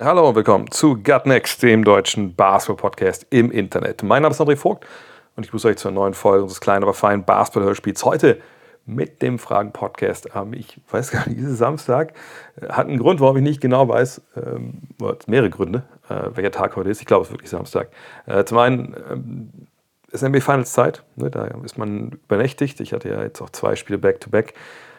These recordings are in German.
Hallo und willkommen zu Gut Next, dem deutschen Basketball-Podcast im Internet. Mein Name ist André Vogt und ich begrüße euch zur neuen Folge unseres kleinen, aber feinen Basketball-Hörspiels. Heute mit dem Fragen-Podcast. Ähm, Ich weiß gar nicht, dieses Samstag äh, hat einen Grund, warum ich nicht genau weiß, ähm, mehrere Gründe, äh, welcher Tag heute ist. Ich glaube, es ist wirklich Samstag. Äh, Zum einen ähm, ist NBA Finals Zeit, ne, da ist man übernächtigt. Ich hatte ja jetzt auch zwei Spiele Back-to-Back.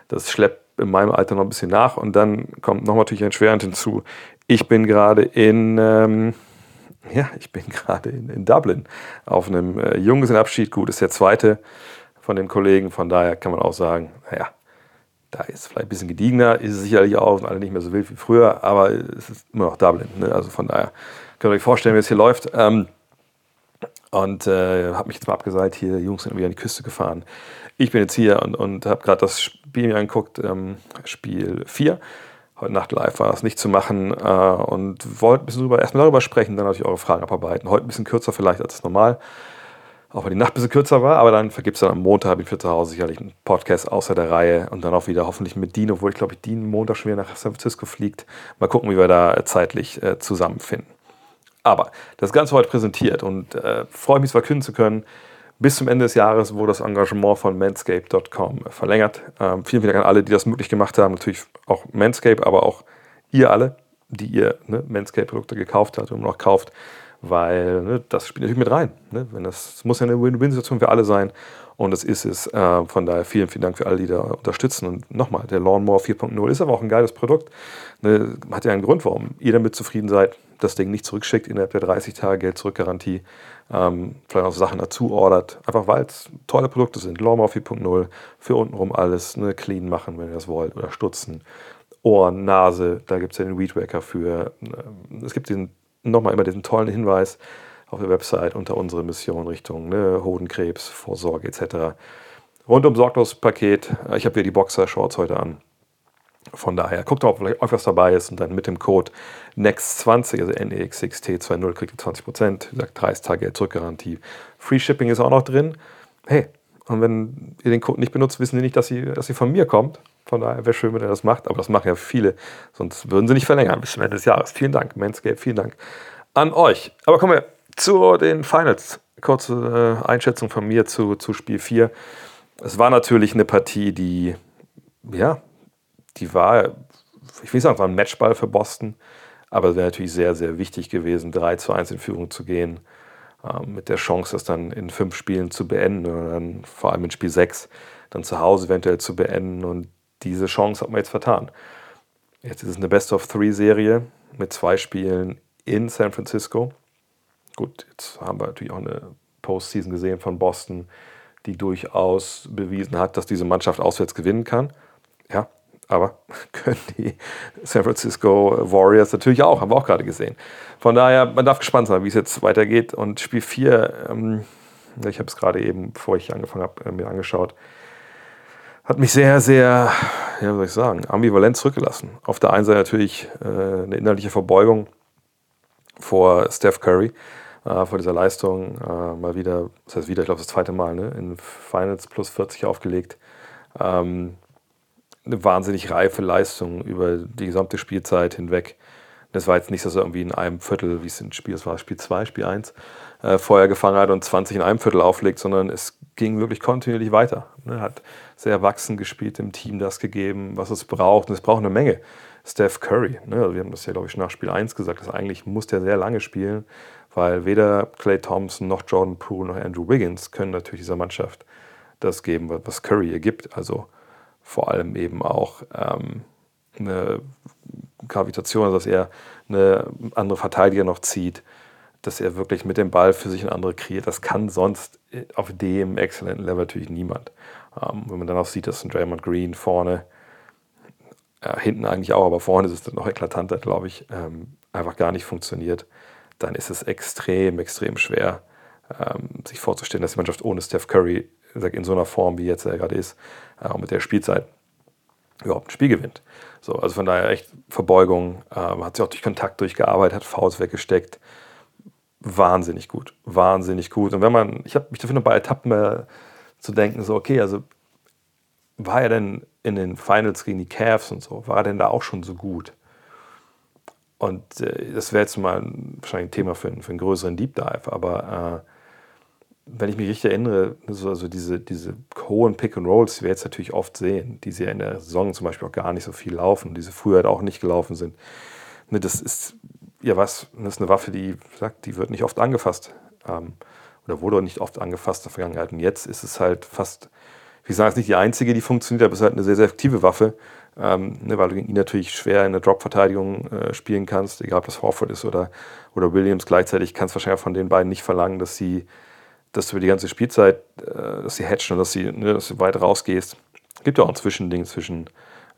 Das schleppt in meinem Alter noch ein bisschen nach und dann kommt noch natürlich ein Schwerend hinzu. Ich bin gerade in, ähm, ja, ich bin gerade in, in Dublin auf einem äh, Junggesellenabschied. Gut, ist der zweite von den Kollegen, von daher kann man auch sagen, naja, da ist vielleicht ein bisschen gediegener, ist es sicherlich auch, sind alle nicht mehr so wild wie früher, aber es ist immer noch Dublin. Ne? Also von daher könnt ihr euch vorstellen, wie es hier läuft. Ähm, und äh, habe mich jetzt mal abgeseilt hier. Die Jungs sind irgendwie an die Küste gefahren. Ich bin jetzt hier und, und habe gerade das Spiel mir angeguckt, ähm, Spiel 4. Heute Nacht live war es nicht zu machen äh, und wollte ein bisschen erstmal darüber sprechen, dann natürlich eure Fragen abarbeiten. Heute ein bisschen kürzer vielleicht als normal, auch weil die Nacht ein bisschen kürzer war, aber dann vergibt es dann am Montag, bin ich für zu Hause sicherlich einen Podcast außer der Reihe und dann auch wieder hoffentlich mit Dean, obwohl ich glaube, ich Dean Montag schon wieder nach San Francisco fliegt. Mal gucken, wie wir da äh, zeitlich äh, zusammenfinden. Aber das Ganze heute präsentiert und äh, freue mich, es verkünden zu können. Bis zum Ende des Jahres wurde das Engagement von Manscape.com verlängert. Ähm, vielen, vielen Dank an alle, die das möglich gemacht haben. Natürlich auch Manscape, aber auch ihr alle, die ihr ne, Manscape-Produkte gekauft habt und noch kauft, weil ne, das spielt natürlich mit rein. Ne? Wenn das, das muss ja eine Win-Win-Situation für alle sein und das ist es. Äh, von daher vielen, vielen Dank für alle, die da unterstützen. Und nochmal, der Lawnmower 4.0 ist aber auch ein geiles Produkt. Ne? Hat ja einen Grund, warum ihr damit zufrieden seid das Ding nicht zurückschickt innerhalb der 30 Tage Geld zurück-Garantie, ähm, vielleicht auch Sachen dazu ordert, einfach weil es tolle Produkte sind. Lawnmower 4.0 für untenrum alles, ne, clean machen, wenn ihr das wollt, oder stutzen. Ohren, Nase, da gibt es ja den Weed Wacker für. Es gibt diesen, nochmal immer diesen tollen Hinweis auf der Website unter unsere Mission Richtung ne, Hodenkrebs, Vorsorge etc. Rundum sorglos Paket. Ich habe hier die Boxer-Shorts heute an. Von daher, guckt mal, ob vielleicht euch was dabei ist und dann mit dem Code NEXT20, also NEXXT20, kriegt ihr 20%. Wie gesagt, 30 Tage zurückgarantie. Free Shipping ist auch noch drin. Hey, und wenn ihr den Code nicht benutzt, wissen die nicht, dass sie, dass sie von mir kommt. Von daher wäre schön, wenn ihr das macht. Aber das machen ja viele, sonst würden sie nicht verlängern bis zum Ende des Jahres. Vielen Dank, Manscape, vielen Dank an euch. Aber kommen wir zu den Finals. Kurze äh, Einschätzung von mir zu, zu Spiel 4. Es war natürlich eine Partie, die, ja, die war, ich will sagen, es war ein Matchball für Boston, aber es wäre natürlich sehr, sehr wichtig gewesen, 3 zu 1 in Führung zu gehen, ähm, mit der Chance, das dann in fünf Spielen zu beenden oder dann vor allem in Spiel 6 dann zu Hause eventuell zu beenden und diese Chance hat man jetzt vertan. Jetzt ist es eine Best-of-Three-Serie mit zwei Spielen in San Francisco. Gut, jetzt haben wir natürlich auch eine Postseason gesehen von Boston, die durchaus bewiesen hat, dass diese Mannschaft auswärts gewinnen kann. Ja, aber können die San Francisco Warriors natürlich auch, haben wir auch gerade gesehen. Von daher, man darf gespannt sein, wie es jetzt weitergeht. Und Spiel 4, ähm, ich habe es gerade eben, bevor ich angefangen habe, äh, mir angeschaut, hat mich sehr, sehr, ja, wie soll ich sagen, ambivalent zurückgelassen. Auf der einen Seite natürlich äh, eine innerliche Verbeugung vor Steph Curry, äh, vor dieser Leistung. Äh, mal wieder, das heißt wieder, ich glaube, das zweite Mal, ne, in Finals plus 40 aufgelegt. Ähm, eine wahnsinnig reife Leistung über die gesamte Spielzeit hinweg. Das war jetzt nicht, dass er irgendwie in einem Viertel, wie es im Spiel, das war Spiel 2, Spiel 1, äh, vorher gefangen hat und 20 in einem Viertel auflegt, sondern es ging wirklich kontinuierlich weiter. Ne? Hat sehr erwachsen gespielt, dem Team das gegeben, was es braucht. Und es braucht eine Menge. Steph Curry, ne? wir haben das ja, glaube ich, nach Spiel 1 gesagt, dass eigentlich muss der sehr lange spielen, weil weder Clay Thompson noch Jordan Poole noch Andrew Wiggins können natürlich dieser Mannschaft das geben, was Curry ihr gibt. Also vor allem eben auch ähm, eine Gravitation, dass er eine andere Verteidiger noch zieht, dass er wirklich mit dem Ball für sich eine andere kreiert. Das kann sonst auf dem exzellenten Level natürlich niemand. Ähm, wenn man dann auch sieht, dass ein Draymond Green vorne, äh, hinten eigentlich auch, aber vorne ist es dann noch eklatanter, glaube ich, ähm, einfach gar nicht funktioniert, dann ist es extrem, extrem schwer, ähm, sich vorzustellen, dass die Mannschaft ohne Steph Curry in so einer Form, wie jetzt er gerade ist, äh, mit der Spielzeit überhaupt ein Spiel gewinnt. So, also von daher echt Verbeugung, ähm, hat sich auch durch Kontakt durchgearbeitet, hat Fouls weggesteckt. Wahnsinnig gut, wahnsinnig gut. Und wenn man, ich habe mich dafür noch bei Etappen äh, zu denken, so, okay, also war er denn in den Finals gegen die Cavs und so, war er denn da auch schon so gut? Und äh, das wäre jetzt mal wahrscheinlich ein Thema für, für einen größeren Deep Dive, aber äh, wenn ich mich richtig erinnere, so, also diese, diese hohen Pick and Rolls, die wir jetzt natürlich oft sehen, die sie ja in der Saison zum Beispiel auch gar nicht so viel laufen, die sie früher halt auch nicht gelaufen sind. Ne, das ist ja was, das ist eine Waffe, die sagt, die wird nicht oft angefasst. Ähm, oder wurde nicht oft angefasst in der Vergangenheit. Und jetzt ist es halt fast, wie gesagt, es nicht die einzige, die funktioniert, aber es ist halt eine sehr, sehr effektive Waffe, ähm, ne, weil du gegen ihn natürlich schwer in der Drop-Verteidigung äh, spielen kannst, egal ob das Horford ist oder, oder Williams. Gleichzeitig kannst du wahrscheinlich von den beiden nicht verlangen, dass sie dass du über die ganze Spielzeit, äh, dass sie hatchen und dass, sie, ne, dass du weit rausgehst. Es gibt ja auch ein Zwischending zwischen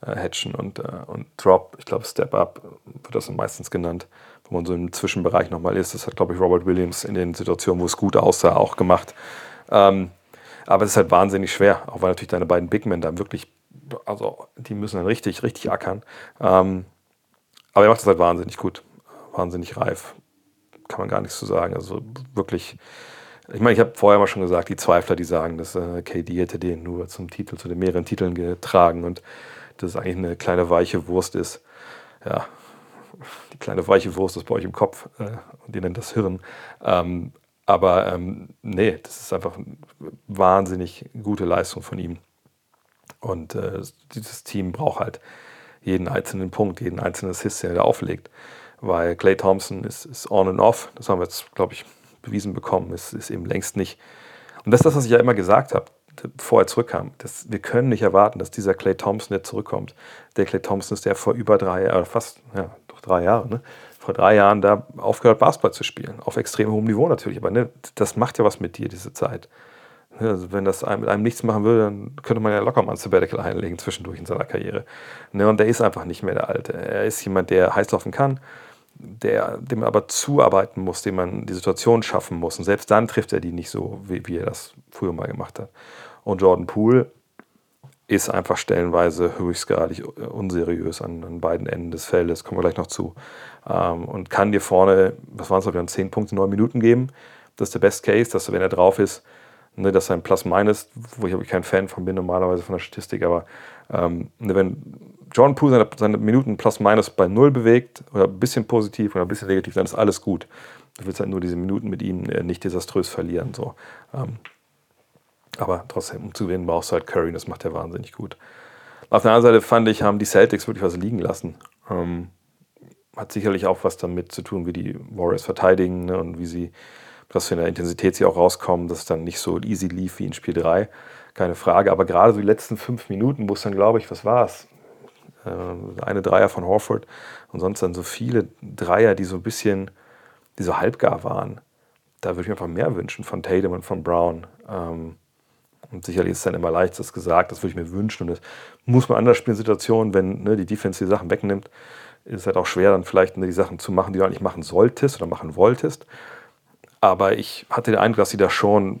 äh, Hatchen und, äh, und Drop. Ich glaube, Step Up wird das meistens genannt, wo man so im Zwischenbereich nochmal ist. Das hat, glaube ich, Robert Williams in den Situationen, wo es gut aussah, auch gemacht. Ähm, aber es ist halt wahnsinnig schwer, auch weil natürlich deine beiden Big Men da wirklich, also die müssen dann richtig, richtig ackern. Ähm, aber er macht das halt wahnsinnig gut, wahnsinnig reif. Kann man gar nichts zu sagen. Also wirklich ich meine, ich habe vorher mal schon gesagt, die Zweifler, die sagen, dass äh, KD hätte den nur zum Titel, zu den mehreren Titeln getragen und dass es eigentlich eine kleine weiche Wurst ist. Ja, die kleine weiche Wurst ist bei euch im Kopf äh, und ihr nennt das Hirn. Ähm, aber ähm, nee, das ist einfach eine wahnsinnig gute Leistung von ihm. Und äh, dieses Team braucht halt jeden einzelnen Punkt, jeden einzelnen Assist, den er da auflegt. Weil Clay Thompson ist, ist on and off. Das haben wir jetzt, glaube ich, bewiesen bekommen. Es ist eben längst nicht. Und das ist das, was ich ja immer gesagt habe, bevor er zurückkam. Das, wir können nicht erwarten, dass dieser Clay Thompson jetzt zurückkommt. Der Clay Thompson ist der vor über drei Jahren, fast, ja, doch drei Jahre, ne? vor drei Jahren da aufgehört, Basketball zu spielen. Auf extrem hohem Niveau natürlich. Aber ne, das macht ja was mit dir, diese Zeit. Ne, also wenn das mit einem nichts machen würde, dann könnte man ja locker mal ein Sabbatical einlegen zwischendurch in seiner Karriere. Ne, und der ist einfach nicht mehr der Alte. Er ist jemand, der heiß laufen kann, der, dem man aber zuarbeiten muss, dem man die Situation schaffen muss. Und selbst dann trifft er die nicht so, wie, wie er das früher mal gemacht hat. Und Jordan Poole ist einfach stellenweise höchstgradig unseriös an, an beiden Enden des Feldes, kommen wir gleich noch zu. Ähm, und kann dir vorne, was waren es, glaube ich, 10 Punkte, 9 Minuten geben. Das ist der Best Case, dass wenn er drauf ist, ne, dass sein Plus-Minus, wo ich aber kein Fan von bin, normalerweise von der Statistik, aber ähm, ne, wenn Jordan Poole seine, seine Minuten plus minus bei null bewegt oder ein bisschen positiv oder ein bisschen negativ, dann ist alles gut. Du willst halt nur diese Minuten mit ihm äh, nicht desaströs verlieren. So. Ähm, aber trotzdem, um zu gewinnen, brauchst du halt Curry, das macht er wahnsinnig gut. Auf der anderen Seite fand ich, haben die Celtics wirklich was liegen lassen. Ähm, hat sicherlich auch was damit zu tun, wie die Warriors verteidigen ne, und wie sie, was für eine Intensität sie auch rauskommen, dass es dann nicht so easy lief wie in Spiel 3. Keine Frage. Aber gerade so die letzten fünf Minuten, wo es dann, glaube ich, was war es? Äh, eine Dreier von Horford und sonst dann so viele Dreier, die so ein bisschen, die so halbgar waren. Da würde ich mir einfach mehr wünschen von Tatum und von Brown. Ähm, und sicherlich ist es dann immer leicht, das gesagt, das würde ich mir wünschen. Und das muss man anders spielen, Situationen, wenn ne, die Defense die Sachen wegnimmt, ist es halt auch schwer, dann vielleicht ne, die Sachen zu machen, die du eigentlich machen solltest oder machen wolltest. Aber ich hatte den Eindruck, dass sie da schon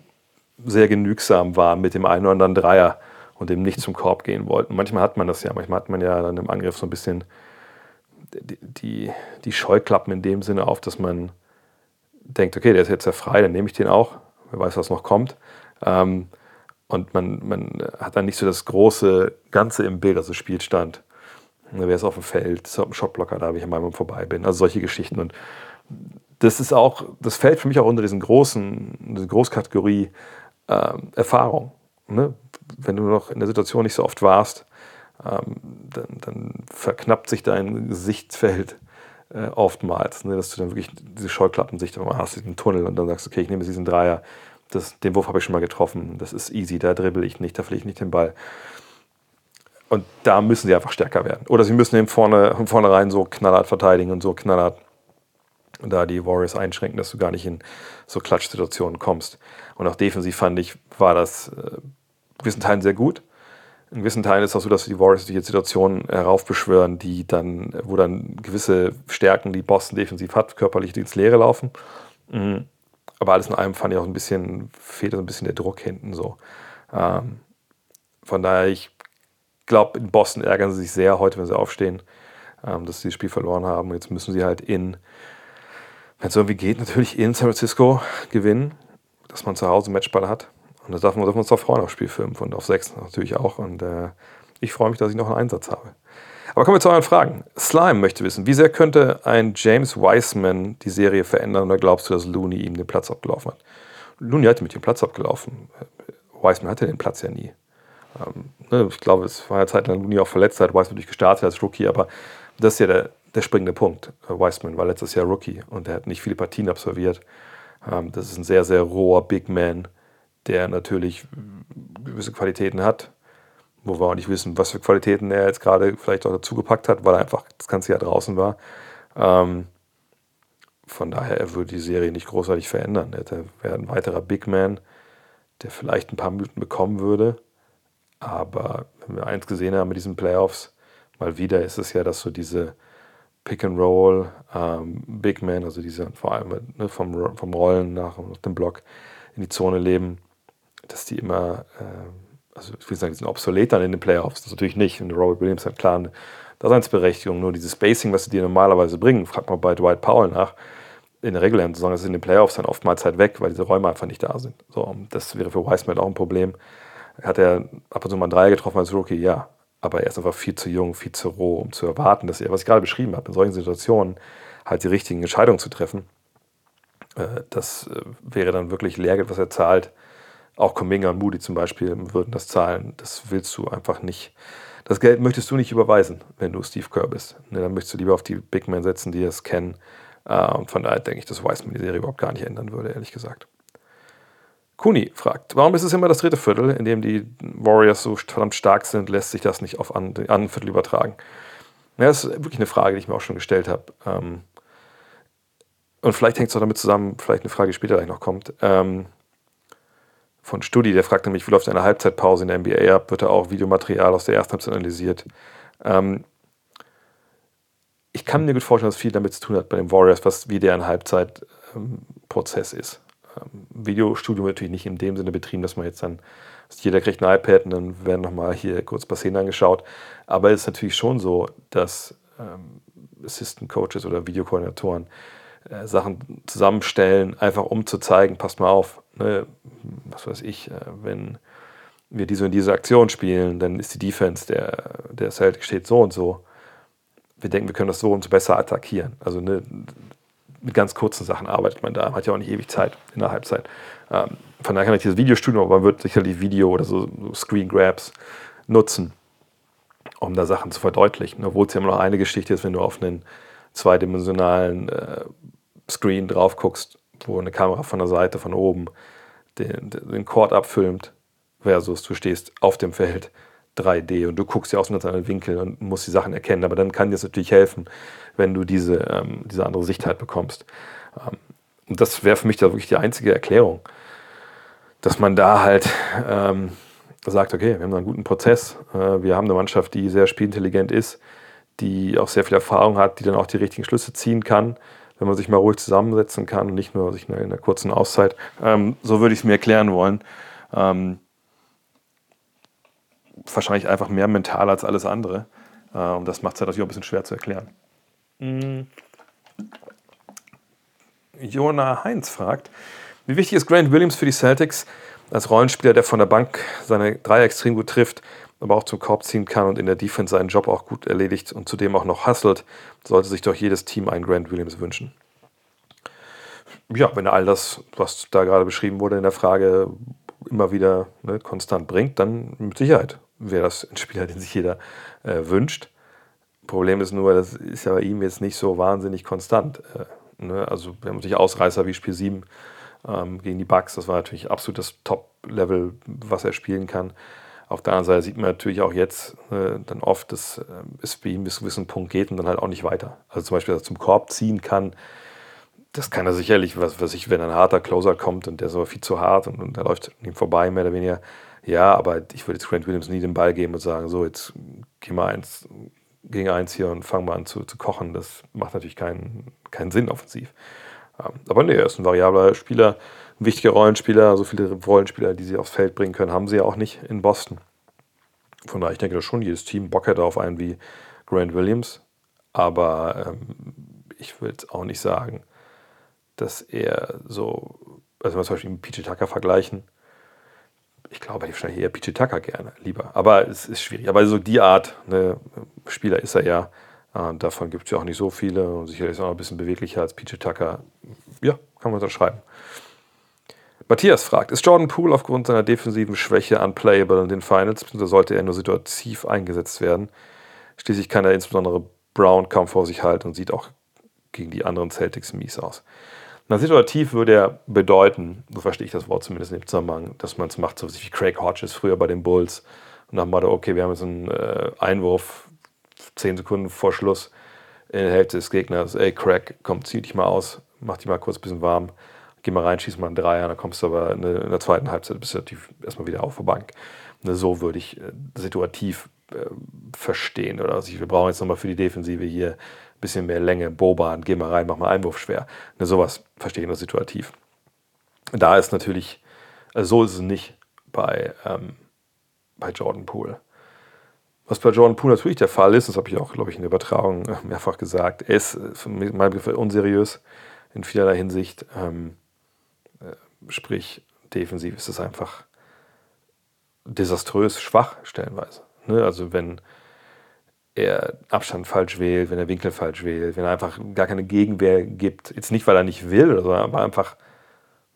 sehr genügsam waren mit dem einen oder anderen Dreier und eben nicht zum Korb gehen wollten. Manchmal hat man das ja, manchmal hat man ja dann im Angriff so ein bisschen die, die, die Scheuklappen in dem Sinne auf, dass man denkt, okay, der ist jetzt ja frei, dann nehme ich den auch, wer weiß, was noch kommt. Ähm, und man, man hat dann nicht so das große Ganze im Bild, also Spielstand. Wer ist auf dem Feld, ist auf dem Shotblocker da, wie ich an meinem vorbei bin. Also solche Geschichten. Und das ist auch, das fällt für mich auch unter diesen großen, diese Großkategorie äh, Erfahrung. Ne? wenn du noch in der Situation nicht so oft warst, ähm, dann, dann, verknappt sich dein Sichtfeld äh, oftmals, ne, dass du dann wirklich diese Scheuklappensicht hast, diesen Tunnel und dann sagst, okay, ich nehme jetzt diesen Dreier, das, den Wurf habe ich schon mal getroffen, das ist easy, da dribbel ich nicht, da fliege ich nicht den Ball. Und da müssen sie einfach stärker werden. Oder sie müssen eben vorne, von vornherein so knallhart verteidigen und so knallhart da die Warriors einschränken, dass du gar nicht in so Klatschsituationen kommst. Und auch defensiv fand ich, war das äh, gewissen Teilen sehr gut. In gewissen Teilen ist es auch so, dass die Warriors sich jetzt Situationen heraufbeschwören, die dann, wo dann gewisse Stärken, die Boston defensiv hat, körperlich ins Leere laufen. Mhm. aber alles in allem fand ich auch ein bisschen, fehlt so ein bisschen der Druck hinten so. Ähm, von daher, ich glaube, in Boston ärgern sie sich sehr heute, wenn sie aufstehen, ähm, dass sie das Spiel verloren haben. Jetzt müssen sie halt in, wenn es irgendwie geht, natürlich in San Francisco gewinnen, dass man zu Hause Matchball hat. Und da darf man uns doch freuen auf Spiel 5 und auf 6 natürlich auch. Und äh, ich freue mich, dass ich noch einen Einsatz habe. Aber kommen wir zu euren Fragen. Slime möchte wissen, wie sehr könnte ein James Wiseman die Serie verändern oder glaubst du, dass Looney ihm den Platz abgelaufen hat? Looney hatte mit dem Platz abgelaufen. Wiseman hatte den Platz ja nie. Ähm, ne, ich glaube, es war ja Zeit lang Looney auch verletzt, hat Wiseman natürlich gestartet als Rookie, aber das ist ja der, der springende Punkt. Äh, Wiseman war letztes Jahr Rookie und er hat nicht viele Partien absolviert. Ähm, das ist ein sehr, sehr roher Big Man, der natürlich gewisse Qualitäten hat, wo wir auch nicht wissen, was für Qualitäten er jetzt gerade vielleicht auch dazugepackt hat, weil er einfach das ganze Jahr draußen war. Ähm, von daher, er würde die Serie nicht großartig verändern. Er wäre ein weiterer Big Man, der vielleicht ein paar Minuten bekommen würde. Aber wenn wir eins gesehen haben mit diesen Playoffs, mal wieder ist es ja, dass so diese Pick and Roll, ähm, Big Man, also diese vor allem ne, vom, vom Rollen nach, nach dem Block in die Zone leben, dass die immer äh, also ich will sagen, die sind obsolet dann in den Playoffs. Das natürlich nicht. Und Robert Williams hat klar eine Daseinsberechtigung. Nur dieses Spacing, was sie dir normalerweise bringen, fragt man bei Dwight Powell nach, in der regulären Saison ist in den Playoffs dann oftmals halt weg, weil diese Räume einfach nicht da sind. So, das wäre für Wiseman auch ein Problem. Hat er ab und zu mal einen Dreier getroffen als Rookie? Ja. Aber er ist einfach viel zu jung, viel zu roh, um zu erwarten, dass er, was ich gerade beschrieben habe, in solchen Situationen halt die richtigen Entscheidungen zu treffen. Äh, das äh, wäre dann wirklich Lehrgeld, was er zahlt auch Kuminga und Moody zum Beispiel würden das zahlen. Das willst du einfach nicht. Das Geld möchtest du nicht überweisen, wenn du Steve Kerr bist. Ne, dann möchtest du lieber auf die Big Men setzen, die es kennen. Äh, und von daher denke ich, dass Wiseman die Serie überhaupt gar nicht ändern würde, ehrlich gesagt. Kuni fragt, warum ist es immer das dritte Viertel, in dem die Warriors so verdammt stark sind, lässt sich das nicht auf an, die anderen Viertel übertragen? Ja, das ist wirklich eine Frage, die ich mir auch schon gestellt habe. Ähm, und vielleicht hängt es auch damit zusammen, vielleicht eine Frage, die später gleich noch kommt. Ähm, von Studi, der fragt nämlich, wie läuft eine Halbzeitpause in der NBA ab? Wird da auch Videomaterial aus der ersten Halbzeit analysiert? Ähm, ich kann mir gut vorstellen, dass viel damit zu tun hat bei den Warriors, was wie deren Halbzeitprozess ist. Videostudium natürlich nicht in dem Sinne betrieben, dass man jetzt dann, jeder kriegt ein iPad und dann werden nochmal hier kurz ein paar Szenen angeschaut. Aber es ist natürlich schon so, dass ähm, Assistant Coaches oder Videokoordinatoren äh, Sachen zusammenstellen, einfach um zu zeigen, passt mal auf, ne, was weiß ich, äh, wenn wir diese und diese Aktion spielen, dann ist die Defense der, der Celtic steht so und so. Wir denken, wir können das so und so besser attackieren. Also ne, mit ganz kurzen Sachen arbeitet man da. Hat ja auch nicht ewig Zeit in der Halbzeit. Ähm, von daher kann ich dieses Videostudium, aber man wird sicherlich Video oder so, so Screen Grabs nutzen, um da Sachen zu verdeutlichen. Obwohl es ja immer noch eine Geschichte ist, wenn du auf einen zweidimensionalen äh, Screen drauf guckst, wo eine Kamera von der Seite, von oben den, den Chord abfilmt, versus du stehst auf dem Feld 3D und du guckst ja aus einem anderen Winkel und musst die Sachen erkennen. Aber dann kann dir es natürlich helfen, wenn du diese, ähm, diese andere Sicht halt bekommst. Ähm, und das wäre für mich da wirklich die einzige Erklärung, dass man da halt ähm, sagt, okay, wir haben einen guten Prozess, äh, wir haben eine Mannschaft, die sehr spielintelligent ist, die auch sehr viel Erfahrung hat, die dann auch die richtigen Schlüsse ziehen kann wenn man sich mal ruhig zusammensetzen kann und nicht nur sich in einer kurzen Auszeit. Ähm, so würde ich es mir erklären wollen. Ähm, wahrscheinlich einfach mehr mental als alles andere. Äh, und das macht es natürlich auch ein bisschen schwer zu erklären. Mhm. Jona Heinz fragt, wie wichtig ist Grant Williams für die Celtics als Rollenspieler, der von der Bank seine Dreier extrem gut trifft, aber auch zum Korb ziehen kann und in der Defense seinen Job auch gut erledigt und zudem auch noch hustelt, sollte sich doch jedes Team einen Grant Williams wünschen. Ja, wenn er all das, was da gerade beschrieben wurde in der Frage, immer wieder ne, konstant bringt, dann mit Sicherheit wäre das ein Spieler, den sich jeder äh, wünscht. Problem ist nur, das ist ja bei ihm jetzt nicht so wahnsinnig konstant. Äh, ne? Also, wir haben natürlich Ausreißer wie Spiel 7 ähm, gegen die Bucks, das war natürlich absolut das Top-Level, was er spielen kann. Auf der anderen Seite sieht man natürlich auch jetzt äh, dann oft, dass äh, es bei ihm bis zu einem gewissen Punkt geht und dann halt auch nicht weiter. Also zum Beispiel, dass er zum Korb ziehen kann, das kann er sicherlich, was, was ich, wenn ein harter Closer kommt und der ist aber viel zu hart und, und der läuft ihm vorbei, mehr oder weniger. Ja, aber ich würde jetzt Grant Williams nie den Ball geben und sagen, so, jetzt geh mal eins gegen eins hier und fang mal an zu, zu kochen. Das macht natürlich keinen, keinen Sinn offensiv. Ähm, aber nee, er ist ein variabler Spieler, ein wichtiger Rollenspieler. So viele Rollenspieler, die sie aufs Feld bringen können, haben sie ja auch nicht in Boston. Von daher, ich denke, dass schon jedes Team Bock hätte auf einen wie Grant Williams. Aber ähm, ich würde auch nicht sagen, dass er so, also wenn wir zum Beispiel mit PJ Tucker vergleichen, ich glaube, ich wahrscheinlich eher Tucker gerne, lieber. Aber es ist schwierig. Aber so die Art ne, Spieler ist er ja. Äh, davon gibt es ja auch nicht so viele. Und sicherlich ist er auch ein bisschen beweglicher als Tucker. Ja, kann man unterschreiben. Matthias fragt, ist Jordan Poole aufgrund seiner defensiven Schwäche unplayable in den Finals, oder sollte er nur situativ eingesetzt werden? Schließlich kann er insbesondere Brown kaum vor sich halten und sieht auch gegen die anderen Celtics mies aus. Na, situativ würde er bedeuten, so verstehe ich das Wort zumindest in dem Zusammenhang, dass man es macht, so wie Craig Hodges früher bei den Bulls. Und dann mal, okay, wir haben jetzt einen äh, Einwurf, zehn Sekunden vor Schluss in der Hälfte des Gegners. Ey, Craig, komm, zieh dich mal aus, mach dich mal kurz ein bisschen warm geh mal rein, schieß mal einen Dreier, dann kommst du aber in der zweiten Halbzeit bist du natürlich erstmal wieder auf der Bank. Ne, so würde ich äh, situativ äh, verstehen. Oder also wir brauchen jetzt nochmal für die Defensive hier bisschen mehr Länge, Boban, geh mal rein, mach mal Einwurf schwer. Ne, sowas verstehe ich nur situativ. Da ist natürlich, also so ist es nicht bei, ähm, bei Jordan Poole. Was bei Jordan Poole natürlich der Fall ist, das habe ich auch, glaube ich, in der Übertragung äh, mehrfach gesagt, er ist für meinen Begriff unseriös in vielerlei Hinsicht. Ähm, Sprich, defensiv ist es einfach desaströs schwach stellenweise. Ne? Also wenn er Abstand falsch wählt, wenn er Winkel falsch wählt, wenn er einfach gar keine Gegenwehr gibt, jetzt nicht, weil er nicht will, oder so, aber einfach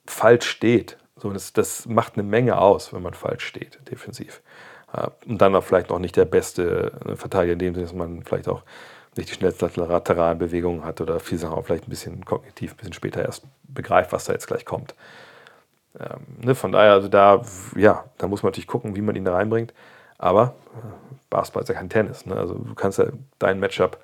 falsch steht. So, das, das macht eine Menge aus, wenn man falsch steht, defensiv. Und dann auch vielleicht noch nicht der beste äh, Verteidiger in dem Sinne, dass man vielleicht auch nicht die schnellsten lateralen Bewegungen hat oder viel Sachen auch vielleicht ein bisschen kognitiv, ein bisschen später erst begreift, was da jetzt gleich kommt. Ähm, ne, von daher, also da, ja, da muss man natürlich gucken, wie man ihn da reinbringt. Aber Basketball ist ja kein Tennis. Ne? Also du kannst ja dein Matchup,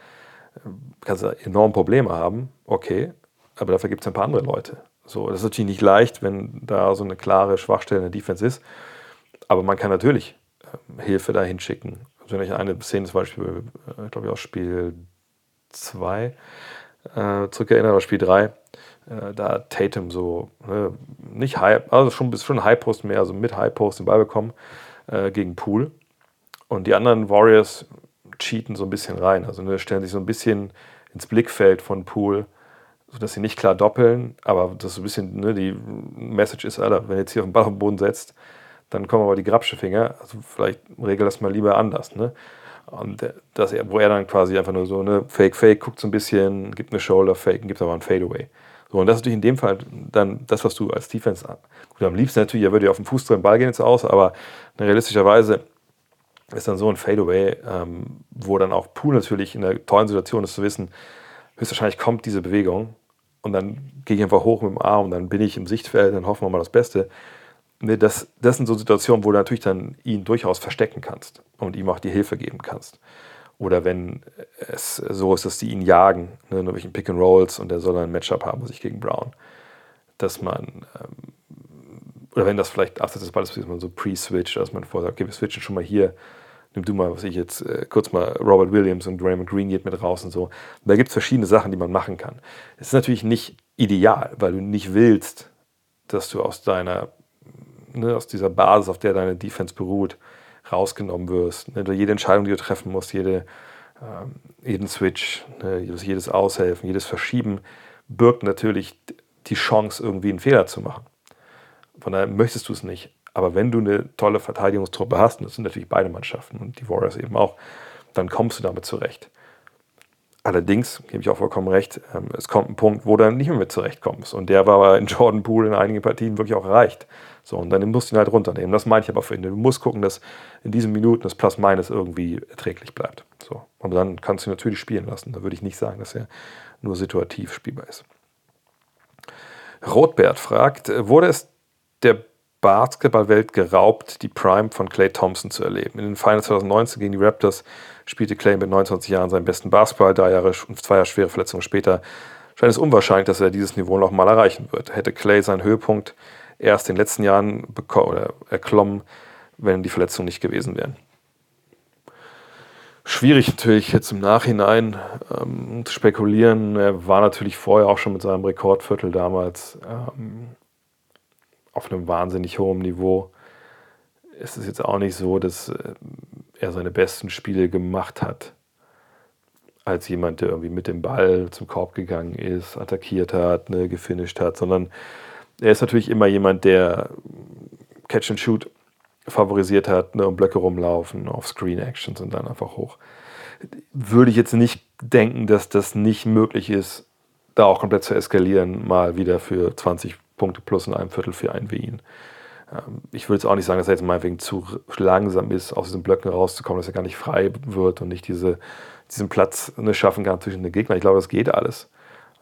kannst ja enorm Probleme haben, okay, aber dafür gibt es ein paar andere Leute. So, das ist natürlich nicht leicht, wenn da so eine klare Schwachstelle in der Defense ist. Aber man kann natürlich äh, Hilfe dahin schicken. Also wenn ich eine Szene zum Beispiel, äh, glaube ich, aus Spiel 2 äh, zurückerinnere, oder Spiel 3, äh, da Tatum so, ne, nicht High, also schon, schon High Post mehr, also mit High Post den Ball bekommen äh, gegen Pool. Und die anderen Warriors cheaten so ein bisschen rein, also ne, stellen sich so ein bisschen ins Blickfeld von Pool, sodass sie nicht klar doppeln, aber das so ein bisschen, ne, die Message ist, Alter, wenn ihr jetzt hier auf den Ball auf den Boden setzt, dann kommen aber die Grabsche-Finger, also vielleicht regel das mal lieber anders, ne? Und dass er, wo er dann quasi einfach nur so, ne, Fake, Fake, guckt so ein bisschen, gibt eine Shoulder, Fake, gibt aber ein Fadeaway. So, und das ist natürlich in dem Fall dann das, was du als Defense gut, am liebsten natürlich, er würde ja auf den Fuß drin Ball gehen jetzt aus, aber realistischerweise ist dann so ein Fadeaway, ähm, wo dann auch Pool natürlich in der tollen Situation ist zu wissen, höchstwahrscheinlich kommt diese Bewegung und dann gehe ich einfach hoch mit dem Arm und dann bin ich im Sichtfeld, dann hoffen wir mal das Beste. Ne, das, das sind so Situationen, wo du natürlich dann ihn durchaus verstecken kannst und ihm auch die Hilfe geben kannst. Oder wenn es so ist, dass die ihn jagen, ne, nur welchen Pick and Rolls und der soll dann ein Matchup haben, sich gegen Brown. Dass man, ähm, oder wenn das vielleicht abseits des Balles ist, man so pre-switcht, dass man vorher sagt, okay, wir switchen schon mal hier, nimm du mal, was ich jetzt, äh, kurz mal Robert Williams und Draymond Green geht mit raus und so. Da gibt es verschiedene Sachen, die man machen kann. Es ist natürlich nicht ideal, weil du nicht willst, dass du aus deiner, ne, aus dieser Basis, auf der deine Defense beruht, rausgenommen wirst. Ne? Jede Entscheidung, die du treffen musst, jede, ähm, jeden Switch, ne? jedes, jedes Aushelfen, jedes Verschieben birgt natürlich die Chance, irgendwie einen Fehler zu machen. Von daher möchtest du es nicht. Aber wenn du eine tolle Verteidigungstruppe hast, und das sind natürlich beide Mannschaften und die Warriors eben auch, dann kommst du damit zurecht. Allerdings, gebe ich auch vollkommen recht, ähm, es kommt ein Punkt, wo du dann nicht mehr mit zurechtkommst. Und der war aber in Jordan Poole in einigen Partien wirklich auch erreicht. So, und dann musst du ihn halt runternehmen. Das meine ich aber für ihn. Du musst gucken, dass in diesen Minuten das Plus-Minus irgendwie erträglich bleibt. So. Und dann kannst du ihn natürlich spielen lassen. Da würde ich nicht sagen, dass er nur situativ spielbar ist. Rotbert fragt, wurde es der Basketballwelt geraubt, die Prime von Clay Thompson zu erleben? In den Finals 2019 gegen die Raptors spielte Clay mit 29 Jahren seinen besten Basketball. Drei Jahre und zwei Jahre schwere Verletzungen später scheint es unwahrscheinlich, dass er dieses Niveau noch mal erreichen wird. Hätte Clay seinen Höhepunkt erst in den letzten Jahren oder erklommen, wenn die Verletzungen nicht gewesen wären. Schwierig natürlich jetzt im Nachhinein ähm, zu spekulieren. Er war natürlich vorher auch schon mit seinem Rekordviertel damals ähm, auf einem wahnsinnig hohen Niveau. Es ist jetzt auch nicht so, dass äh, er seine besten Spiele gemacht hat als jemand, der irgendwie mit dem Ball zum Korb gegangen ist, attackiert hat, ne, gefinisht hat, sondern er ist natürlich immer jemand, der Catch and Shoot favorisiert hat, ne, um Blöcke rumlaufen, auf Screen Actions und dann einfach hoch. Würde ich jetzt nicht denken, dass das nicht möglich ist, da auch komplett zu eskalieren, mal wieder für 20 Punkte plus in einem Viertel für einen wie ihn. Ähm, ich würde jetzt auch nicht sagen, dass er jetzt meinetwegen zu langsam ist, aus diesen Blöcken rauszukommen, dass er gar nicht frei wird und nicht diese, diesen Platz ne, schaffen kann zwischen den Gegnern. Ich glaube, das geht alles.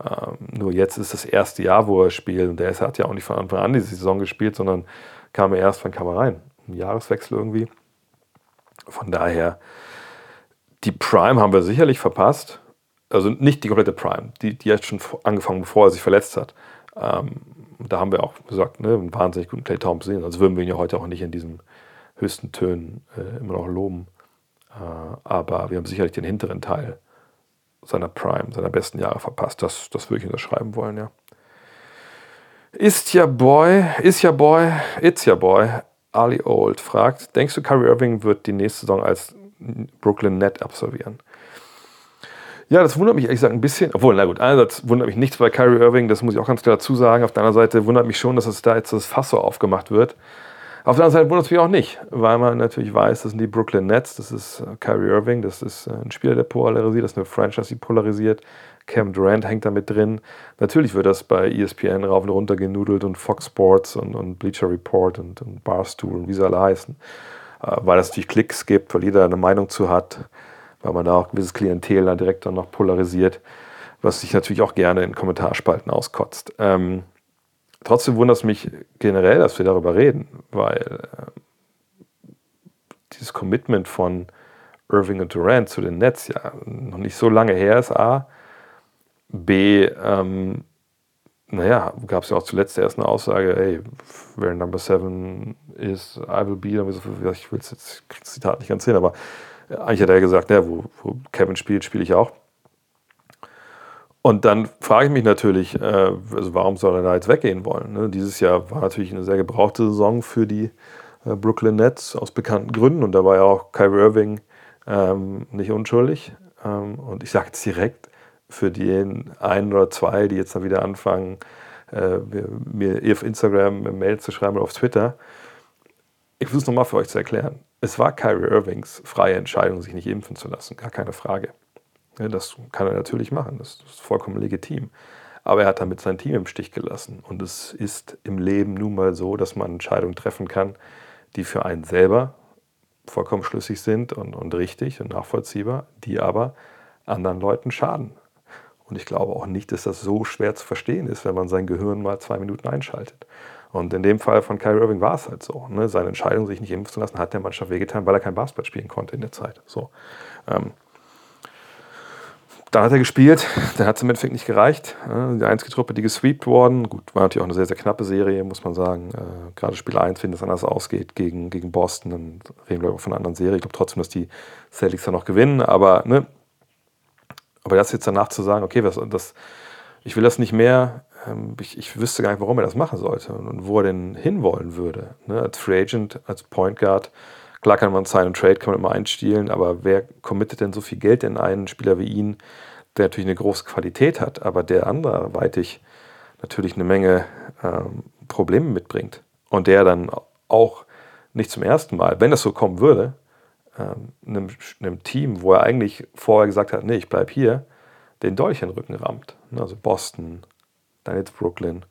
Ähm, nur jetzt ist das erste Jahr, wo er spielt und der hat ja auch nicht von Anfang an diese Saison gespielt, sondern kam er erst, wann kam er rein? Im Jahreswechsel irgendwie. Von daher, die Prime haben wir sicherlich verpasst. Also nicht die komplette Prime, die, die hat schon angefangen, bevor er sich verletzt hat. Ähm, da haben wir auch gesagt, ne, einen wahnsinnig guten Clay Thompson sehen. Also würden wir ihn ja heute auch nicht in diesen höchsten Tönen äh, immer noch loben. Äh, aber wir haben sicherlich den hinteren Teil seiner Prime, seiner besten Jahre verpasst. Das, das würde ich unterschreiben wollen, ja. Ist ja Boy, ist ja Boy, it's ja Boy, Ali Old fragt, denkst du, Kyrie Irving wird die nächste Saison als Brooklyn Net absolvieren? Ja, das wundert mich ehrlich gesagt ein bisschen. Obwohl, na gut, einerseits wundert mich nichts bei Kyrie Irving, das muss ich auch ganz klar dazu sagen. Auf der anderen Seite wundert mich schon, dass es da jetzt das Fass so aufgemacht wird. Auf der anderen Seite wundert es mich auch nicht, weil man natürlich weiß, das sind die Brooklyn Nets, das ist äh, Kyrie Irving, das ist äh, ein Spieler, der polarisiert, das ist eine Franchise, die polarisiert. Kevin Durant hängt da mit drin. Natürlich wird das bei ESPN rauf und runter genudelt und Fox Sports und, und Bleacher Report und, und, Barstool und wie sie alle heißen. Äh, weil es natürlich Klicks gibt, weil jeder eine Meinung zu hat, weil man da auch ein gewisses Klientel da direkt dann noch polarisiert, was sich natürlich auch gerne in Kommentarspalten auskotzt. Ähm, trotzdem wundert es mich generell, dass wir darüber reden, weil äh, dieses Commitment von Irving und Durant zu den Nets ja noch nicht so lange her ist, A. B, ähm, naja, gab es ja auch zuletzt erst eine Aussage, hey, wer Number 7 ist, I will be, ich will jetzt das Zitat nicht ganz sehen, aber eigentlich hat er gesagt, ja, wo, wo Kevin spielt, spiele ich auch. Und dann frage ich mich natürlich, äh, also warum soll er da jetzt weggehen wollen? Ne? Dieses Jahr war natürlich eine sehr gebrauchte Saison für die äh, Brooklyn Nets aus bekannten Gründen und da war ja auch Kyrie Irving ähm, nicht unschuldig. Ähm, und ich sage jetzt direkt, für den einen oder zwei, die jetzt dann wieder anfangen, äh, mir auf Instagram eine Mail zu schreiben oder auf Twitter. Ich versuche es nochmal für euch zu erklären. Es war Kyrie Irvings freie Entscheidung, sich nicht impfen zu lassen, gar keine Frage. Das kann er natürlich machen, das ist vollkommen legitim. Aber er hat damit sein Team im Stich gelassen. Und es ist im Leben nun mal so, dass man Entscheidungen treffen kann, die für einen selber vollkommen schlüssig sind und, und richtig und nachvollziehbar, die aber anderen Leuten schaden. Und ich glaube auch nicht, dass das so schwer zu verstehen ist, wenn man sein Gehirn mal zwei Minuten einschaltet. Und in dem Fall von Kyrie Irving war es halt so. Ne? Seine Entscheidung, sich nicht impfen zu lassen, hat der Mannschaft wehgetan, weil er kein Basketball spielen konnte in der Zeit. So. Ähm, dann hat er gespielt, dann hat es im Endeffekt nicht gereicht. Die einzige Truppe, die gesweept worden, gut, war natürlich auch eine sehr, sehr knappe Serie, muss man sagen. Äh, gerade Spiel 1, wenn es anders ausgeht gegen, gegen Boston, dann reden wir von einer anderen Serie. Ich glaube trotzdem, dass die Celtics dann noch gewinnen, aber ne, aber das jetzt danach zu sagen, okay, was, das, ich will das nicht mehr, ich, ich wüsste gar nicht, warum er das machen sollte und wo er denn hinwollen würde. Ne? Als Free Agent, als Point Guard, klar kann man Sign and Trade, kann man immer einstielen, aber wer committet denn so viel Geld in einen Spieler wie ihn, der natürlich eine große Qualität hat, aber der anderweitig natürlich eine Menge ähm, Probleme mitbringt und der dann auch nicht zum ersten Mal, wenn das so kommen würde, ähm, einem, einem, Team, wo er eigentlich vorher gesagt hat, nee, ich bleibe hier, den Dolch in den Rücken rammt. Ne, also Boston, dann jetzt Brooklyn.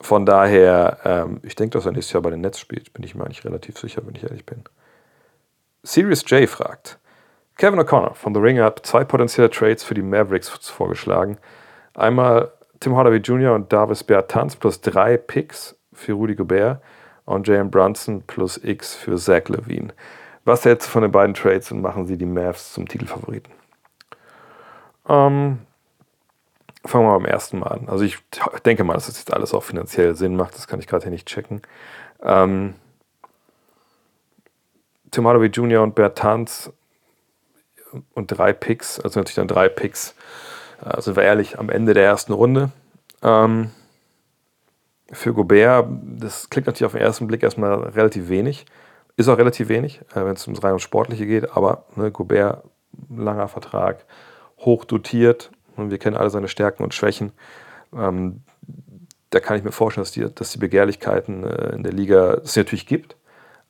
Von daher, ähm, ich denke, dass er nächstes Jahr bei den Nets spielt. Bin ich mir eigentlich relativ sicher, wenn ich ehrlich bin. Sirius J fragt, Kevin O'Connor von The Ringer hat zwei potenzielle Trades für die Mavericks vorgeschlagen. Einmal Tim Hardaway Jr. und Davis Bertans plus drei Picks für Rudy Gobert und Jalen Brunson plus X für Zach Levine. Was hältst du von den beiden Trades und machen sie die Mavs zum Titelfavoriten? Ähm, fangen wir beim ersten Mal an. Also ich denke mal, dass das jetzt alles auch finanziell Sinn macht. Das kann ich gerade hier nicht checken. Ähm, Tim Hardaway Jr. und Bert Tanz und drei Picks, also natürlich dann drei Picks, äh, sind wir ehrlich, am Ende der ersten Runde. Ähm, für Gobert, das klingt natürlich auf den ersten Blick erstmal relativ wenig. Ist auch relativ wenig, äh, wenn es ums rein ums Sportliche geht, aber ne, Gobert, langer Vertrag, hoch dotiert, und wir kennen alle seine Stärken und Schwächen. Ähm, da kann ich mir vorstellen, dass die, dass die Begehrlichkeiten äh, in der Liga es natürlich gibt,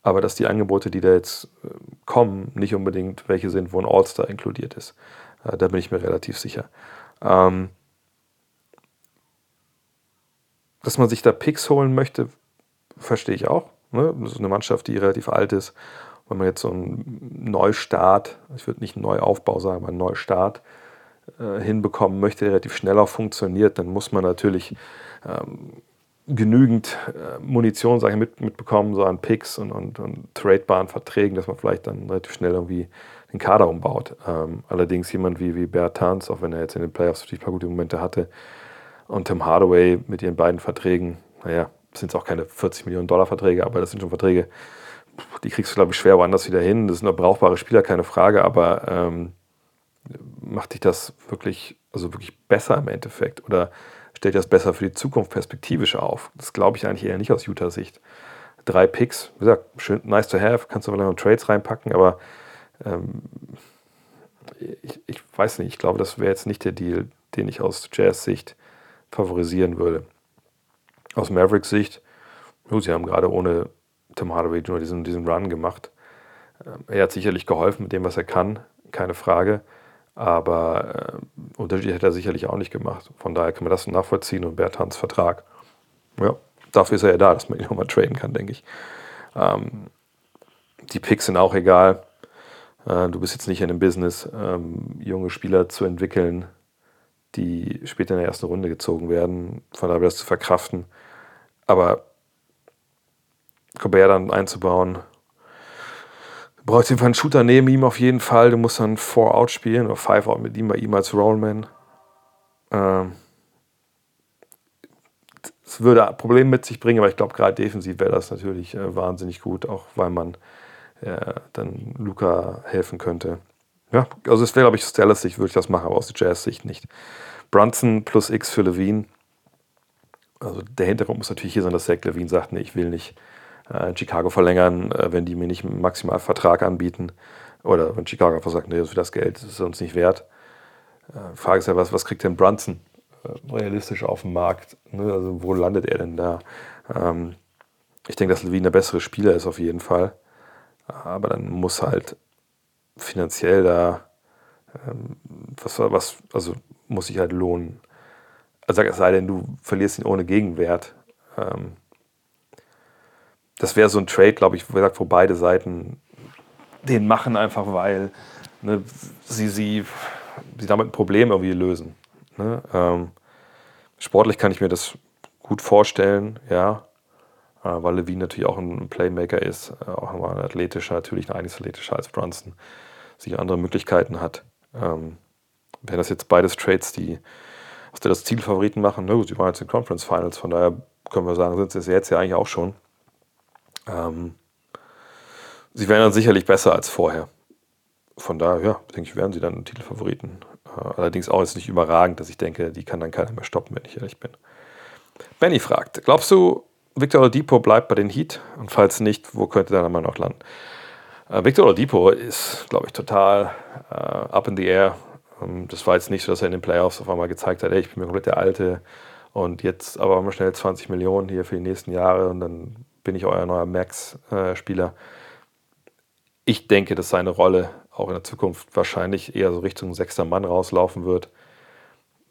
aber dass die Angebote, die da jetzt äh, kommen, nicht unbedingt welche sind, wo ein All-Star inkludiert ist. Äh, da bin ich mir relativ sicher. Ähm, dass man sich da Picks holen möchte, verstehe ich auch. Ne? Das ist eine Mannschaft, die relativ alt ist. Wenn man jetzt so einen Neustart, ich würde nicht einen Neuaufbau sagen, aber einen Neustart äh, hinbekommen möchte, relativ schnell auch funktioniert, dann muss man natürlich ähm, genügend äh, Munition sag ich, mit, mitbekommen, so an Picks und, und, und tradebaren Verträgen, dass man vielleicht dann relativ schnell irgendwie den Kader umbaut. Ähm, allerdings jemand wie, wie Bertans, auch wenn er jetzt in den Playoffs natürlich ein paar gute Momente hatte, und Tim Hardaway mit ihren beiden Verträgen, naja, sind es auch keine 40 Millionen Dollar Verträge, aber das sind schon Verträge, die kriegst du, glaube ich, schwer woanders wieder hin. Das sind noch brauchbare Spieler, keine Frage, aber ähm, macht dich das wirklich, also wirklich besser im Endeffekt? Oder stellt das besser für die Zukunft perspektivisch auf? Das glaube ich eigentlich eher nicht aus Utah-Sicht. Drei Picks, wie gesagt, schön, nice to have, kannst du vielleicht noch Trades reinpacken, aber ähm, ich, ich, weiß nicht, ich glaube, das wäre jetzt nicht der Deal, den ich aus Jazz-Sicht favorisieren würde. Aus Mavericks Sicht, sie haben gerade ohne Tim Hardaway nur diesen, diesen Run gemacht. Ähm, er hat sicherlich geholfen mit dem, was er kann, keine Frage. Aber äh, Unterschied hätte er sicherlich auch nicht gemacht. Von daher kann man das nachvollziehen und Bertans Vertrag. Ja, dafür ist er ja da, dass man ihn nochmal traden kann, denke ich. Ähm, die Picks sind auch egal. Äh, du bist jetzt nicht in dem Business, ähm, junge Spieler zu entwickeln, die später in der ersten Runde gezogen werden. Von daher das zu verkraften. Aber Gobert dann einzubauen, du brauchst jeden Fall einen Shooter neben ihm auf jeden Fall. Du musst dann Four Out spielen oder Five Out mit ihm bei ihm als Rollman. Ähm, würde Probleme mit sich bringen, aber ich glaube, gerade defensiv wäre das natürlich äh, wahnsinnig gut, auch weil man äh, dann Luca helfen könnte. Ja, also es wäre, glaube ich, aus Dallas Sicht würde ich das machen, aber aus der Jazz-Sicht nicht. Brunson plus X für Levine. Also der Hintergrund muss natürlich hier sein, dass Zach Levine sagt, nee, ich will nicht in Chicago verlängern, äh, wenn die mir nicht einen Maximalvertrag anbieten. Oder wenn Chicago einfach sagt, nee, für das Geld ist es uns nicht wert. Äh, Frage ist ja, was, was kriegt denn Brunson äh, realistisch auf dem Markt? Ne? Also wo landet er denn da? Ähm, ich denke, dass Levine der bessere Spieler ist auf jeden Fall. Aber dann muss halt finanziell da ähm, was, was, also muss sich halt lohnen. Also es sei denn, du verlierst ihn ohne Gegenwert. Ähm, das wäre so ein Trade, glaube ich, gesagt, wo beide Seiten den machen, einfach weil ne, sie, sie, sie damit ein Problem irgendwie lösen. Ne? Ähm, sportlich kann ich mir das gut vorstellen, ja, äh, weil Levine natürlich auch ein Playmaker ist, äh, auch nochmal ein athletischer, natürlich noch einiges athletischer als Brunson, sich andere Möglichkeiten hat. Ähm, wären das jetzt beides Trades, die aus der das Zielfavoriten machen, ne, sie waren jetzt in Conference Finals, von daher können wir sagen, sind sie jetzt ja eigentlich auch schon. Ähm, sie wären dann sicherlich besser als vorher. Von daher, ja, denke ich, wären sie dann Titelfavoriten. Äh, allerdings auch jetzt nicht überragend, dass ich denke, die kann dann keiner mehr stoppen, wenn ich ehrlich bin. Benny fragt, glaubst du, Victor Oladipo bleibt bei den Heat? Und falls nicht, wo könnte deiner Meinung nach landen? Äh, Victor Oladipo ist, glaube ich, total äh, up in the air. Ähm, das war jetzt nicht so, dass er in den Playoffs auf einmal gezeigt hat, ey, ich bin mir komplett der Alte und jetzt aber mal schnell 20 Millionen hier für die nächsten Jahre und dann bin ich euer neuer Max-Spieler. Ich denke, dass seine Rolle auch in der Zukunft wahrscheinlich eher so Richtung sechster Mann rauslaufen wird.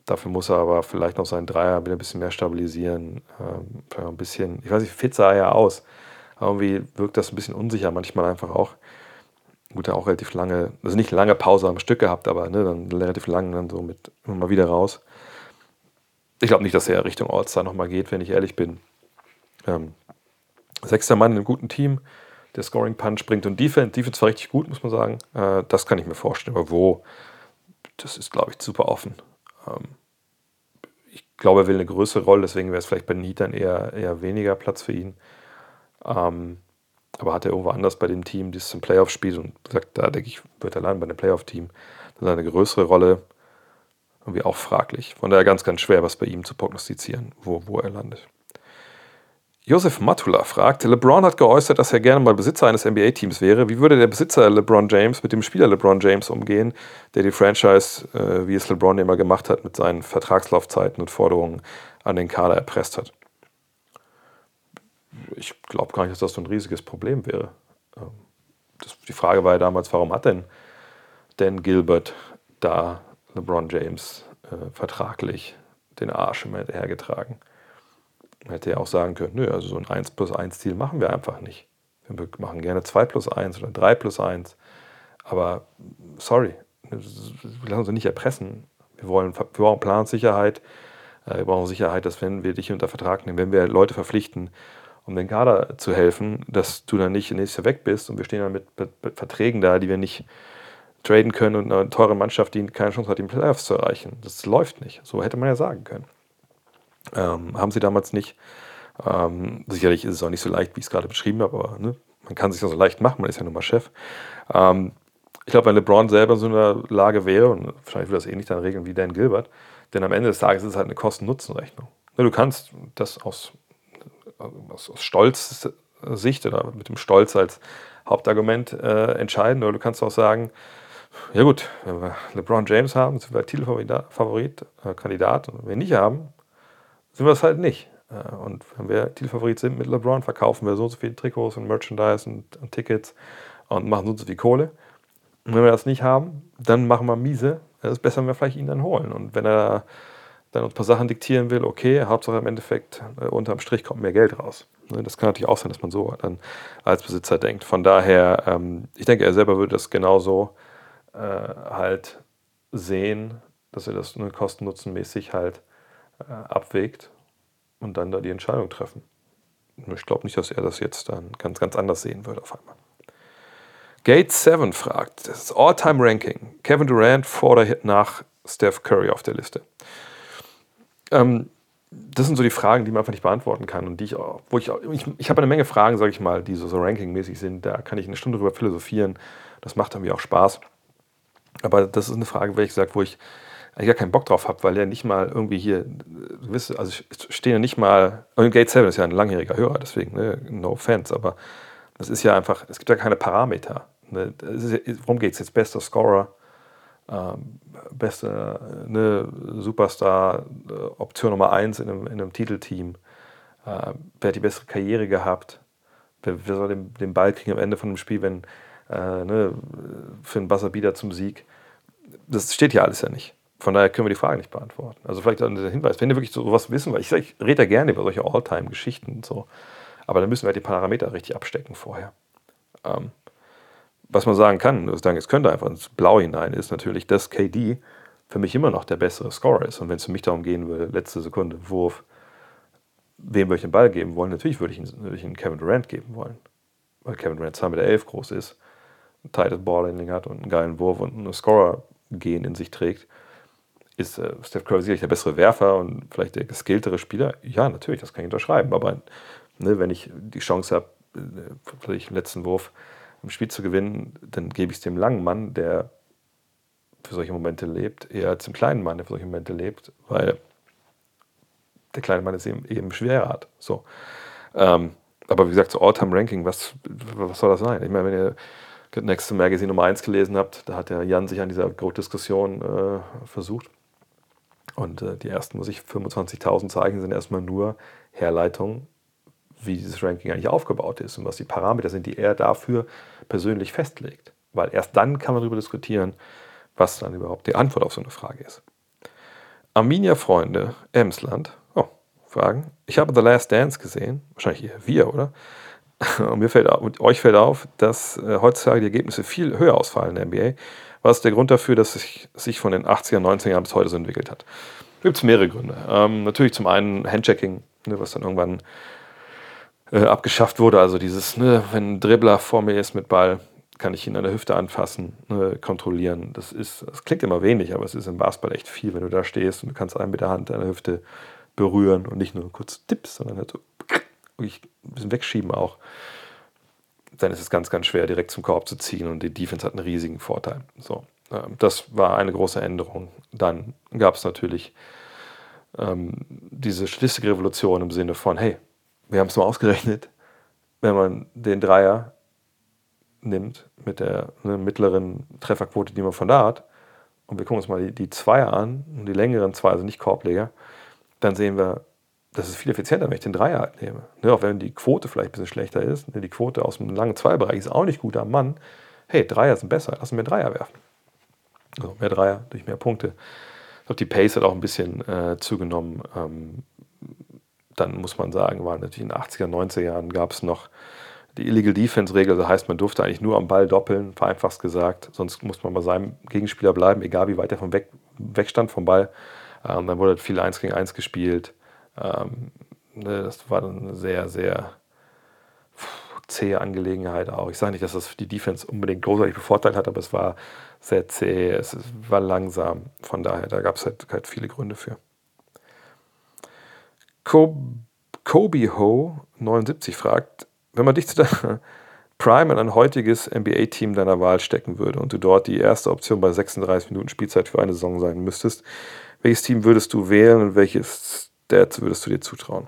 Dafür muss er aber vielleicht noch seinen Dreier wieder ein bisschen mehr stabilisieren. Ähm, ein bisschen, ich weiß nicht, fit sah er ja aus. Irgendwie wirkt das ein bisschen unsicher manchmal einfach auch. Gut, er auch relativ lange, also nicht lange Pause am Stück gehabt, aber ne, dann relativ lang dann so mit immer mal wieder raus. Ich glaube nicht, dass er Richtung All-Star nochmal geht, wenn ich ehrlich bin. Ähm, Sechster Mann in einem guten Team, der Scoring Punch bringt und Defense. Defense war richtig gut, muss man sagen. Äh, das kann ich mir vorstellen. Aber wo, das ist, glaube ich, super offen. Ähm, ich glaube, er will eine größere Rolle, deswegen wäre es vielleicht bei den Heatern eher, eher weniger Platz für ihn. Ähm, Aber hat er irgendwo anders bei dem Team, das zum Playoff spielt und sagt, da denke ich, wird er landen bei dem Playoff-Team, dann eine größere Rolle irgendwie auch fraglich. Von daher ganz, ganz schwer, was bei ihm zu prognostizieren, wo, wo er landet. Josef Matula fragt, LeBron hat geäußert, dass er gerne mal Besitzer eines NBA-Teams wäre. Wie würde der Besitzer LeBron James mit dem Spieler LeBron James umgehen, der die Franchise, äh, wie es LeBron immer gemacht hat, mit seinen Vertragslaufzeiten und Forderungen an den Kader erpresst hat? Ich glaube gar nicht, dass das so ein riesiges Problem wäre. Ähm, das, die Frage war ja damals, warum hat denn Dan Gilbert da LeBron James äh, vertraglich den Arsch immer hergetragen? Man hätte ja auch sagen können, nö, also so ein 1 plus 1 Ziel machen wir einfach nicht. Wir machen gerne 2 plus 1 oder 3 plus 1. Aber sorry, wir lassen uns nicht erpressen. Wir wollen wir brauchen Plansicherheit. Äh, wir brauchen Sicherheit, dass wenn wir dich unter Vertrag nehmen, wenn wir Leute verpflichten, um den Kader zu helfen, dass du dann nicht nächstes Jahr weg bist und wir stehen dann mit Verträgen da, die wir nicht traden können und eine teure Mannschaft, die keine Chance hat, die Playoffs zu erreichen. Das läuft nicht. So hätte man ja sagen können. Ähm, haben sie damals nicht. Ähm, sicherlich ist es auch nicht so leicht, wie ich es gerade beschrieben habe, aber ne, man kann sich das so leicht machen, man ist ja nun mal Chef. Ähm, ich glaube, wenn LeBron selber in so einer Lage wäre, und wahrscheinlich würde das ähnlich dann regeln wie Dan Gilbert, denn am Ende des Tages ist es halt eine Kosten-Nutzen-Rechnung. Ne, du kannst das aus, aus, aus Stolz-Sicht oder mit dem Stolz als Hauptargument äh, entscheiden, oder du kannst auch sagen, ja gut, wenn wir LeBron James haben, sind wir Titelfavorit, äh, Kandidat, und wenn wir ihn nicht haben, sind wir es halt nicht. Äh, und wenn wir Titelfavorit sind mit LeBron, verkaufen wir so und so viele Trikots und Merchandise und, und Tickets und machen so und so viel Kohle. Und wenn wir das nicht haben, dann machen wir miese. Es ist besser, wenn wir vielleicht ihn dann holen. Und wenn er dann uns ein paar Sachen diktieren will, okay, Hauptsache im Endeffekt äh, unterm Strich kommt mehr Geld raus. Ne, das kann natürlich auch sein, dass man so dann als Besitzer denkt. Von daher, ähm, ich denke, er selber würde das genauso äh, halt sehen, dass er das nur kosten-nutzen-mäßig halt abwägt und dann da die Entscheidung treffen. Ich glaube nicht, dass er das jetzt dann ganz, ganz anders sehen würde auf einmal. Gate 7 fragt, das ist All-Time-Ranking. Kevin Durant vor oder nach Steph Curry auf der Liste. Ähm, das sind so die Fragen, die man einfach nicht beantworten kann und die ich auch, wo ich ich, ich habe eine Menge Fragen, sage ich mal, die so, so rankingmäßig sind. Da kann ich eine Stunde drüber philosophieren. Das macht mir auch Spaß. Aber das ist eine Frage, wie ich gesagt, wo ich ich gar keinen Bock drauf habe, weil er nicht mal irgendwie hier, wisst, also ich stehe ja nicht mal, Gate 7 ist ja ein langjähriger Hörer, deswegen, ne, no offense, aber das ist ja einfach, es gibt ja keine Parameter. Ne, ja, worum geht es jetzt? Bester Scorer, ähm, beste ne, Superstar, äh, Option Nummer 1 in einem, in einem Titelteam, äh, wer hat die bessere Karriere gehabt, wer, wer soll den, den, Ball kriegen am Ende von dem Spiel, wenn äh, ne, für einen Buzzerbeater zum Sieg. Das steht ja alles ja nicht. Von daher können wir die Frage nicht beantworten. Also vielleicht der Hinweis, wenn ihr wirklich sowas wissen wollt, ich, ich rede ja gerne über solche Alltime-Geschichten und so, aber dann müssen wir halt die Parameter richtig abstecken vorher. Ähm, was man sagen kann, das sagen, es könnte einfach ins Blau hinein, ist natürlich, dass KD für mich immer noch der bessere Scorer ist. Und wenn es für mich darum gehen würde, letzte Sekunde, Wurf, wem würde ich den Ball geben wollen, natürlich würde ich ihn, würde ich ihn Kevin Durant geben wollen. Weil Kevin Durant 2 mit der 11 groß ist, ein tightes Ballhandling hat und einen geilen Wurf und einen Scorer-Gehen in sich trägt ist äh, Steph Curry sicherlich der bessere Werfer und vielleicht der geskilltere Spieler? Ja, natürlich, das kann ich unterschreiben. Aber ne, wenn ich die Chance habe, äh, vielleicht den letzten Wurf im Spiel zu gewinnen, dann gebe ich es dem langen Mann, der für solche Momente lebt, eher als dem kleinen Mann, der für solche Momente lebt, weil der kleine Mann es eben, eben schwerer hat. So. Ähm, aber wie gesagt, so All-Time-Ranking, was, was soll das sein? Ich meine, wenn ihr Next Magazine Nummer 1 gelesen habt, da hat der Jan sich an dieser Grot-Diskussion äh, versucht. Und äh, die ersten, muss ich 25.000 Zeichen sind erstmal nur Herleitungen, wie dieses Ranking eigentlich aufgebaut ist und was die Parameter sind, die er dafür persönlich festlegt. Weil erst dann kann man darüber diskutieren, was dann überhaupt die Antwort auf so eine Frage ist. Arminia-Freunde, Emsland, oh, fragen. Ich habe The Last Dance gesehen, wahrscheinlich ihr, wir, oder? Und, mir fällt, und euch fällt auf, dass äh, heutzutage die Ergebnisse viel höher ausfallen in der NBA was ist der Grund dafür, dass es sich von den 80er, 90er Jahren bis heute so entwickelt hat? Gibt es mehrere Gründe. Ähm, natürlich zum einen Handchecking, ne, was dann irgendwann äh, abgeschafft wurde. Also dieses, ne, wenn ein Dribbler vor mir ist mit Ball, kann ich ihn an der Hüfte anfassen, ne, kontrollieren. Das, ist, das klingt immer wenig, aber es ist im Basketball echt viel, wenn du da stehst und du kannst einen mit der Hand an der Hüfte berühren und nicht nur kurz Tipps, sondern halt so ein bisschen wegschieben auch. Dann ist es ganz, ganz schwer, direkt zum Korb zu ziehen und die Defense hat einen riesigen Vorteil. So, ähm, das war eine große Änderung. Dann gab es natürlich ähm, diese Statistikrevolution im Sinne von, hey, wir haben es mal ausgerechnet, wenn man den Dreier nimmt mit der ne, mittleren Trefferquote, die man von da hat, und wir gucken uns mal die, die Zweier an, und die längeren Zweier, also nicht Korbleger, dann sehen wir, das ist viel effizienter, wenn ich den Dreier halt nehme. Ne, auch wenn die Quote vielleicht ein bisschen schlechter ist. Ne, die Quote aus dem langen Zweierbereich ist auch nicht gut am Mann. Hey, Dreier sind besser, lassen wir Dreier werfen. Also mehr Dreier durch mehr Punkte. Ich glaube, die Pace hat auch ein bisschen äh, zugenommen. Ähm, dann muss man sagen, war natürlich in den 80er, 90er Jahren gab es noch die Illegal Defense-Regel. Das heißt, man durfte eigentlich nur am Ball doppeln, vereinfacht gesagt. Sonst musste man bei seinem Gegenspieler bleiben, egal wie weit er vom Weg, wegstand vom Ball. Ähm, dann wurde halt viel 1 gegen 1 gespielt. Ähm, ne, das war eine sehr, sehr zähe Angelegenheit auch. Ich sage nicht, dass das die Defense unbedingt großartig bevorteilt hat, aber es war sehr zäh, es war langsam. Von daher, da gab es halt, halt, viele Gründe für. Kobe Ho 79 fragt, wenn man dich zu der Prime in ein heutiges NBA-Team deiner Wahl stecken würde und du dort die erste Option bei 36 Minuten Spielzeit für eine Saison sein müsstest, welches Team würdest du wählen und welches Stats würdest du dir zutrauen?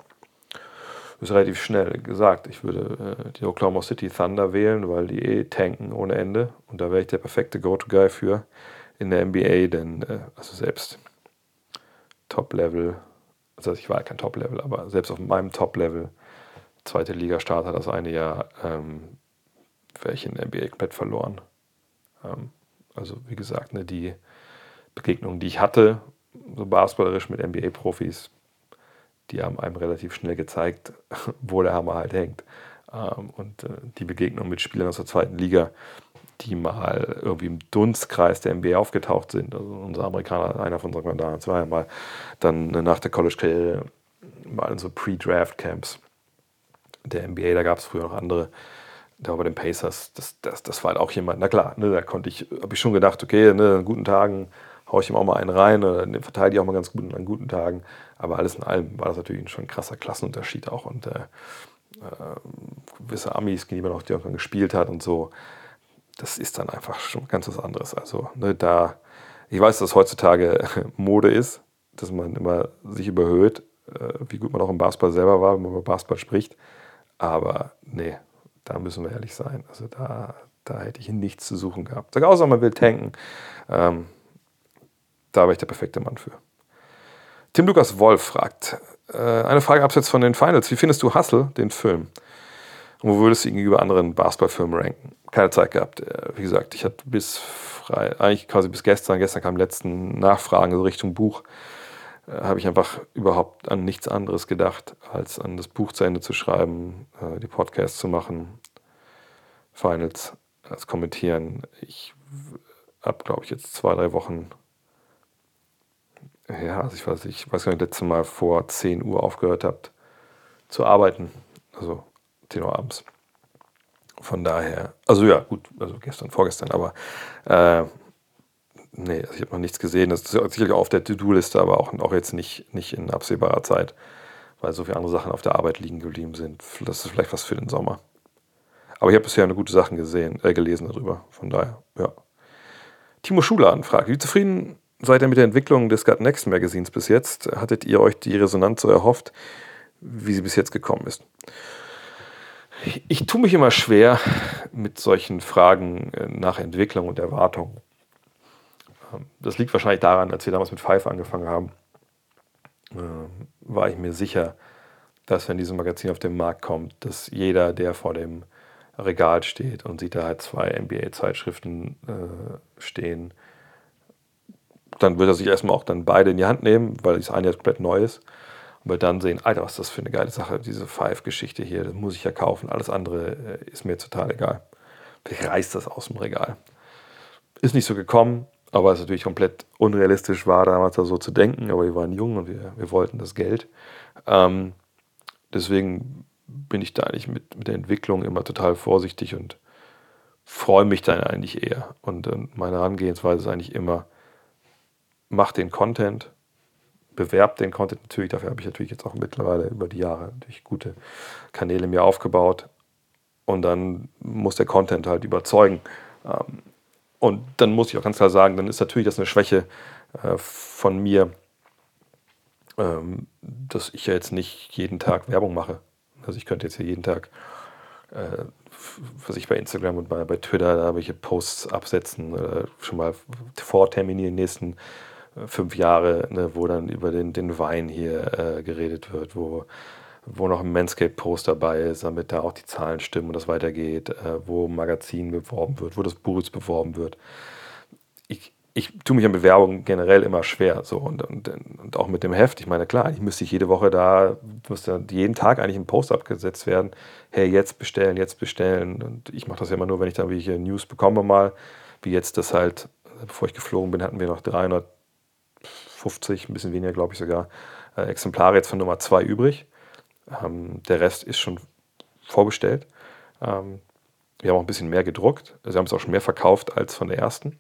Das ist relativ schnell gesagt. Ich würde äh, die Oklahoma City Thunder wählen, weil die eh tanken ohne Ende. Und da wäre ich der perfekte Go-To-Guy für in der NBA, denn äh, also selbst Top-Level, also ich war kein Top-Level, aber selbst auf meinem Top-Level, zweite Liga-Starter das eine Jahr, ähm, wäre ich in der NBA komplett verloren. Ähm, also wie gesagt, ne, die Begegnungen, die ich hatte, so basketballerisch mit NBA-Profis, die haben einem relativ schnell gezeigt, wo der Hammer halt hängt. Ähm, und äh, die Begegnung mit Spielern aus der zweiten Liga, die mal irgendwie im Dunstkreis der NBA aufgetaucht sind. Also unser Amerikaner, einer von unseren war ja mal dann nach der College-Karriere mal in so Pre-Draft-Camps der NBA, da gab es früher noch andere. Da bei den Pacers, das, das, das war halt auch jemand, na klar, ne, da konnte ich, habe ich schon gedacht, okay, ne, an guten Tagen haue ich ihm auch mal einen rein oder ne, verteile ich auch mal ganz gut an guten Tagen. Aber alles in allem war das natürlich schon ein krasser Klassenunterschied auch. Und äh, äh, gewisse Amis, die man auch die irgendwann gespielt hat und so, das ist dann einfach schon ganz was anderes. Also ne, da, ich weiß, dass heutzutage Mode ist, dass man immer sich überhöht, äh, wie gut man auch im Basketball selber war, wenn man über Basketball spricht. Aber nee, da müssen wir ehrlich sein. Also da, da hätte ich nichts zu suchen gehabt. Sag außer man will tanken. Ähm, da wäre ich der perfekte Mann für. Tim Lukas Wolf fragt, äh, eine Frage abseits von den Finals. Wie findest du Hustle, den Film? Und wo würdest du ihn gegenüber anderen Basketballfilmen ranken? Keine Zeit gehabt. Äh, wie gesagt, ich hatte bis frei, eigentlich quasi bis gestern, gestern kamen letzten Nachfragen, also Richtung Buch, äh, habe ich einfach überhaupt an nichts anderes gedacht, als an das Buch zu Ende zu schreiben, äh, die Podcasts zu machen, Finals, das Kommentieren. Ich habe, glaube ich, jetzt zwei, drei Wochen ja, also ich weiß, ich weiß gar nicht, letztes Mal vor 10 Uhr aufgehört habt zu arbeiten. Also 10 Uhr abends. Von daher, also ja, gut, also gestern, vorgestern, aber äh, nee, also ich habe noch nichts gesehen. Das ist sicherlich auf der To-Do-Liste, aber auch, auch jetzt nicht, nicht in absehbarer Zeit, weil so viele andere Sachen auf der Arbeit liegen geblieben sind. Das ist vielleicht was für den Sommer. Aber ich habe bisher eine gute Sachen gesehen, äh, gelesen darüber. Von daher, ja. Timo Schuler anfragt, wie zufrieden seid ihr mit der Entwicklung des Gut Next Magazins bis jetzt? Hattet ihr euch die Resonanz so erhofft, wie sie bis jetzt gekommen ist? Ich tue mich immer schwer mit solchen Fragen äh, nach Entwicklung und Erwartung. Ähm, das liegt wahrscheinlich daran, als wir damals mit Five angefangen haben, ähm, war ich mir sicher, dass wenn dieses Magazin auf den Markt kommt, dass jeder, der vor dem Regal steht und sieht da halt zwei NBA-Zeitschriften äh, stehen, dann wird er sich erstmal auch dann beide in die Hand nehmen, weil das eine jetzt komplett neu ist. Und wird dann sehen, Alter, was ist das für eine geile Sache, diese Five-Geschichte hier, das muss ich ja kaufen. Alles andere äh, ist mir total egal. Vielleicht reißt das aus dem Regal. Ist nicht so gekommen, aber es ist natürlich komplett unrealistisch war, damals da so zu denken. Aber wir waren jung und wir, wir wollten das Geld. Ähm, deswegen bin ich da eigentlich mit, mit der Entwicklung immer total vorsichtig und freue mich dann eigentlich eher. Und äh, meine Herangehensweise ist eigentlich immer, macht den Content, bewerbt den Content natürlich. Dafür habe ich natürlich jetzt auch mittlerweile über die Jahre natürlich gute Kanäle mir aufgebaut. Und dann muss der Content halt überzeugen. Ähm, und dann muss ich auch ganz klar sagen, dann ist natürlich das eine Schwäche äh, von mir, ähm, dass ich ja jetzt nicht jeden Tag Werbung mache. Also ich könnte jetzt hier jeden Tag, äh, was ich bei Instagram und bei, Twitter da welche Posts absetzen, äh, schon mal vorterminieren nächsten fünf Jahre, ne, wo dann über den, den Wein hier äh, geredet wird, wo, wo noch ein Manscape-Post dabei ist, damit da auch die Zahlen stimmen und das weitergeht, äh, wo ein Magazin beworben wird, wo das Buch beworben wird. Ich, ich tue mich an Bewerbungen generell immer schwer. So, und, und, und auch mit dem Heft. Ich meine, klar, ich müsste jede Woche da, müsste jeden Tag eigentlich ein Post abgesetzt werden. Hey, jetzt bestellen, jetzt bestellen. Und ich mache das ja immer nur, wenn ich dann welche News bekomme mal. Wie jetzt das halt, bevor ich geflogen bin, hatten wir noch 350, ein bisschen weniger, glaube ich sogar, äh, Exemplare jetzt von Nummer 2 übrig. Ähm, der Rest ist schon vorbestellt. Ähm, wir haben auch ein bisschen mehr gedruckt. Sie haben es auch schon mehr verkauft als von der ersten.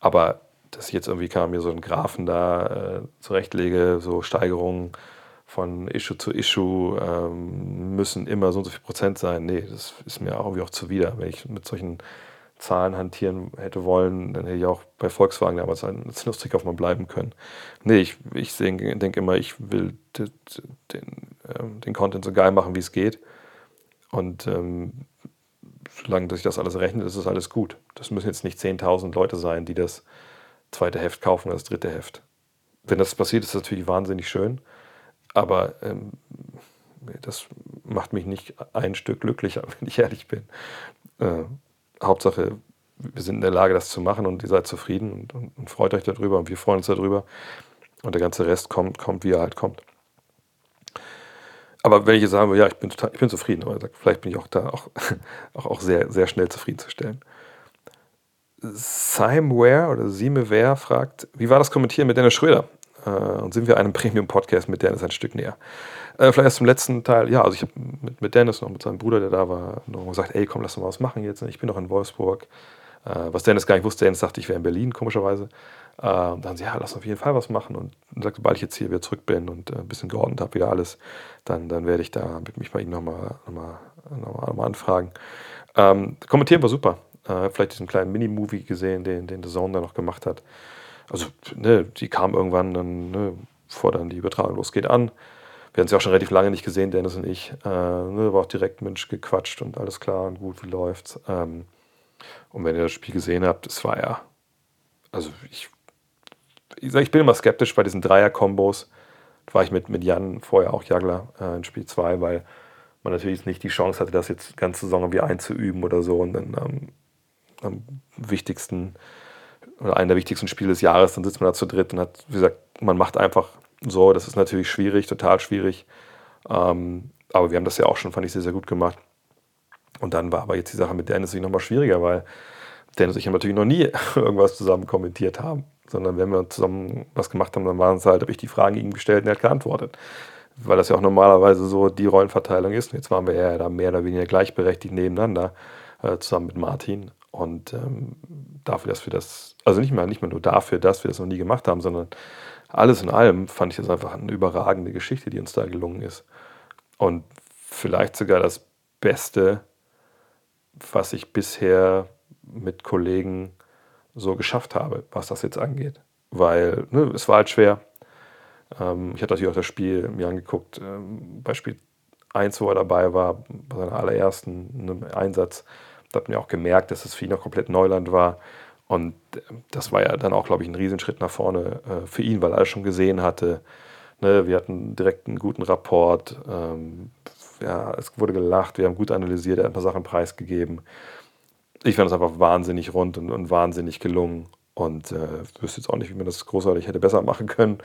Aber dass ich jetzt irgendwie kam, mir so einen Graphen da äh, zurechtlege, so Steigerungen von Issue zu Issue ähm, müssen immer so und so viel Prozent sein. Nee, das ist mir auch irgendwie auch zuwider. Wenn ich mit solchen Zahlen hantieren hätte wollen, dann hätte ich auch bei Volkswagen damals als Nutzkaufmann bleiben können. Nee, ich, ich denke denk immer, ich will den, den, ähm, den Content so geil machen, wie es geht. Und ähm, solange sich das alles rechnet, ist es alles gut. Das müssen jetzt nicht 10.000 Leute sein, die das zweite Heft kaufen oder das dritte Heft. Wenn das passiert, ist das natürlich wahnsinnig schön, aber ähm, das macht mich nicht ein Stück glücklicher, wenn ich ehrlich bin. Äh, Hauptsache, wir sind in der Lage, das zu machen und ihr seid zufrieden und, und, und freut euch darüber und wir freuen uns darüber. Und der ganze Rest kommt, kommt, wie er halt kommt. Aber wenn ich jetzt sagen ja, ich bin, total, ich bin zufrieden, aber vielleicht bin ich auch da auch, auch, auch sehr, sehr schnell zufriedenzustellen. Simeware oder Simeware fragt, wie war das Kommentieren mit Dennis Schröder? Äh, und sind wir einem Premium-Podcast mit Dennis ein Stück näher? Äh, vielleicht erst zum letzten Teil, ja, also ich habe mit, mit Dennis noch mit seinem Bruder, der da war, noch gesagt, ey, komm, lass uns mal was machen jetzt. Ich bin noch in Wolfsburg. Äh, was Dennis gar nicht wusste, Dennis dachte, ich wäre in Berlin, komischerweise. Äh, dann sie, ja, lass auf jeden Fall was machen. Und dann sagte, sobald ich jetzt hier wieder zurück bin und äh, ein bisschen geordnet habe, wieder alles, dann, dann werde ich da mich bei ihm nochmal noch mal, noch mal, noch mal anfragen. Ähm, kommentieren war super. Äh, vielleicht diesen kleinen Mini-Movie gesehen, den, den The Zone da noch gemacht hat. Also, ne, die kam irgendwann dann, ne, bevor dann die Übertragung losgeht, an. Wir haben sie auch schon relativ lange nicht gesehen, Dennis und ich. Äh, ne, war auch direkt Mensch gequatscht und alles klar und gut, wie läuft's. Ähm, und wenn ihr das Spiel gesehen habt, es war ja, also ich ich, ich bin immer skeptisch bei diesen Dreier-Kombos. Da war ich mit, mit Jan vorher auch Jagler äh, in Spiel 2, weil man natürlich nicht die Chance hatte, das jetzt ganze Saison irgendwie einzuüben oder so und dann ähm, am wichtigsten oder einer der wichtigsten Spiele des Jahres, dann sitzt man da zu dritt und hat, wie gesagt, man macht einfach so, das ist natürlich schwierig, total schwierig. Ähm, aber wir haben das ja auch schon, fand ich, sehr, sehr gut gemacht. Und dann war aber jetzt die Sache mit Dennis nochmal schwieriger, weil Dennis und ich haben natürlich noch nie irgendwas zusammen kommentiert haben sondern wenn wir zusammen was gemacht haben, dann waren es halt, habe ich die Fragen ihm gestellt und er hat geantwortet. Weil das ja auch normalerweise so die Rollenverteilung ist. Und jetzt waren wir ja da mehr oder weniger gleichberechtigt nebeneinander, äh, zusammen mit Martin. Und ähm, dafür, dass wir das, also nicht mal, nicht mal nur dafür, dass wir das noch nie gemacht haben, sondern alles in allem fand ich das einfach eine überragende Geschichte, die uns da gelungen ist. Und vielleicht sogar das Beste, was ich bisher mit Kollegen so geschafft habe, was das jetzt angeht. Weil ne, es war halt schwer. Ähm, ich hatte natürlich auch das Spiel mir angeguckt, ähm, bei Spiel 1, wo er dabei war, bei seinem allerersten ne, Einsatz. Da hat man ja auch gemerkt, dass es für ihn noch komplett Neuland war. Und äh, das war ja dann auch, glaube ich, ein Riesenschritt nach vorne äh, für ihn, weil er schon gesehen hatte. Ne, wir hatten direkt einen guten Rapport. Ähm, ja, es wurde gelacht, wir haben gut analysiert, er hat ein paar Sachen preisgegeben ich fand es einfach wahnsinnig rund und, und wahnsinnig gelungen. Und äh, wüsste jetzt auch nicht, wie man das großartig hätte besser machen können.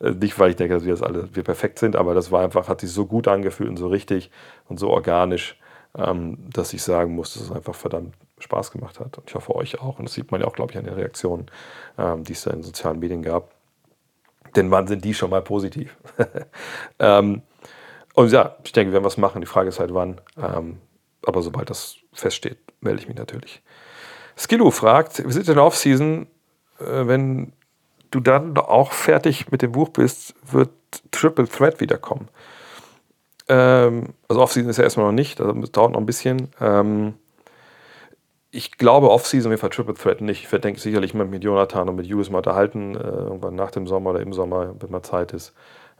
Äh, nicht, weil ich denke, dass wir das alle wir perfekt sind, aber das war einfach, hat sich so gut angefühlt und so richtig und so organisch, ähm, dass ich sagen muss, dass es einfach verdammt Spaß gemacht hat. Und ich hoffe euch auch. Und das sieht man ja auch, glaube ich, an den Reaktionen, ähm, die es da in sozialen Medien gab. Denn wann sind die schon mal positiv? ähm, und ja, ich denke, wir werden was machen. Die Frage ist halt, wann. Ähm, aber sobald das feststeht, melde ich mich natürlich. Skillu fragt, wir sind in der Offseason, äh, wenn du dann auch fertig mit dem Buch bist, wird Triple Threat wiederkommen. Ähm, also Offseason ist ja erstmal noch nicht, das dauert noch ein bisschen. Ähm, ich glaube, Offseason Fall Triple Threat nicht. Ich werde sicherlich mal mit Jonathan und mit Hughes mal unterhalten, äh, irgendwann nach dem Sommer oder im Sommer, wenn mal Zeit ist,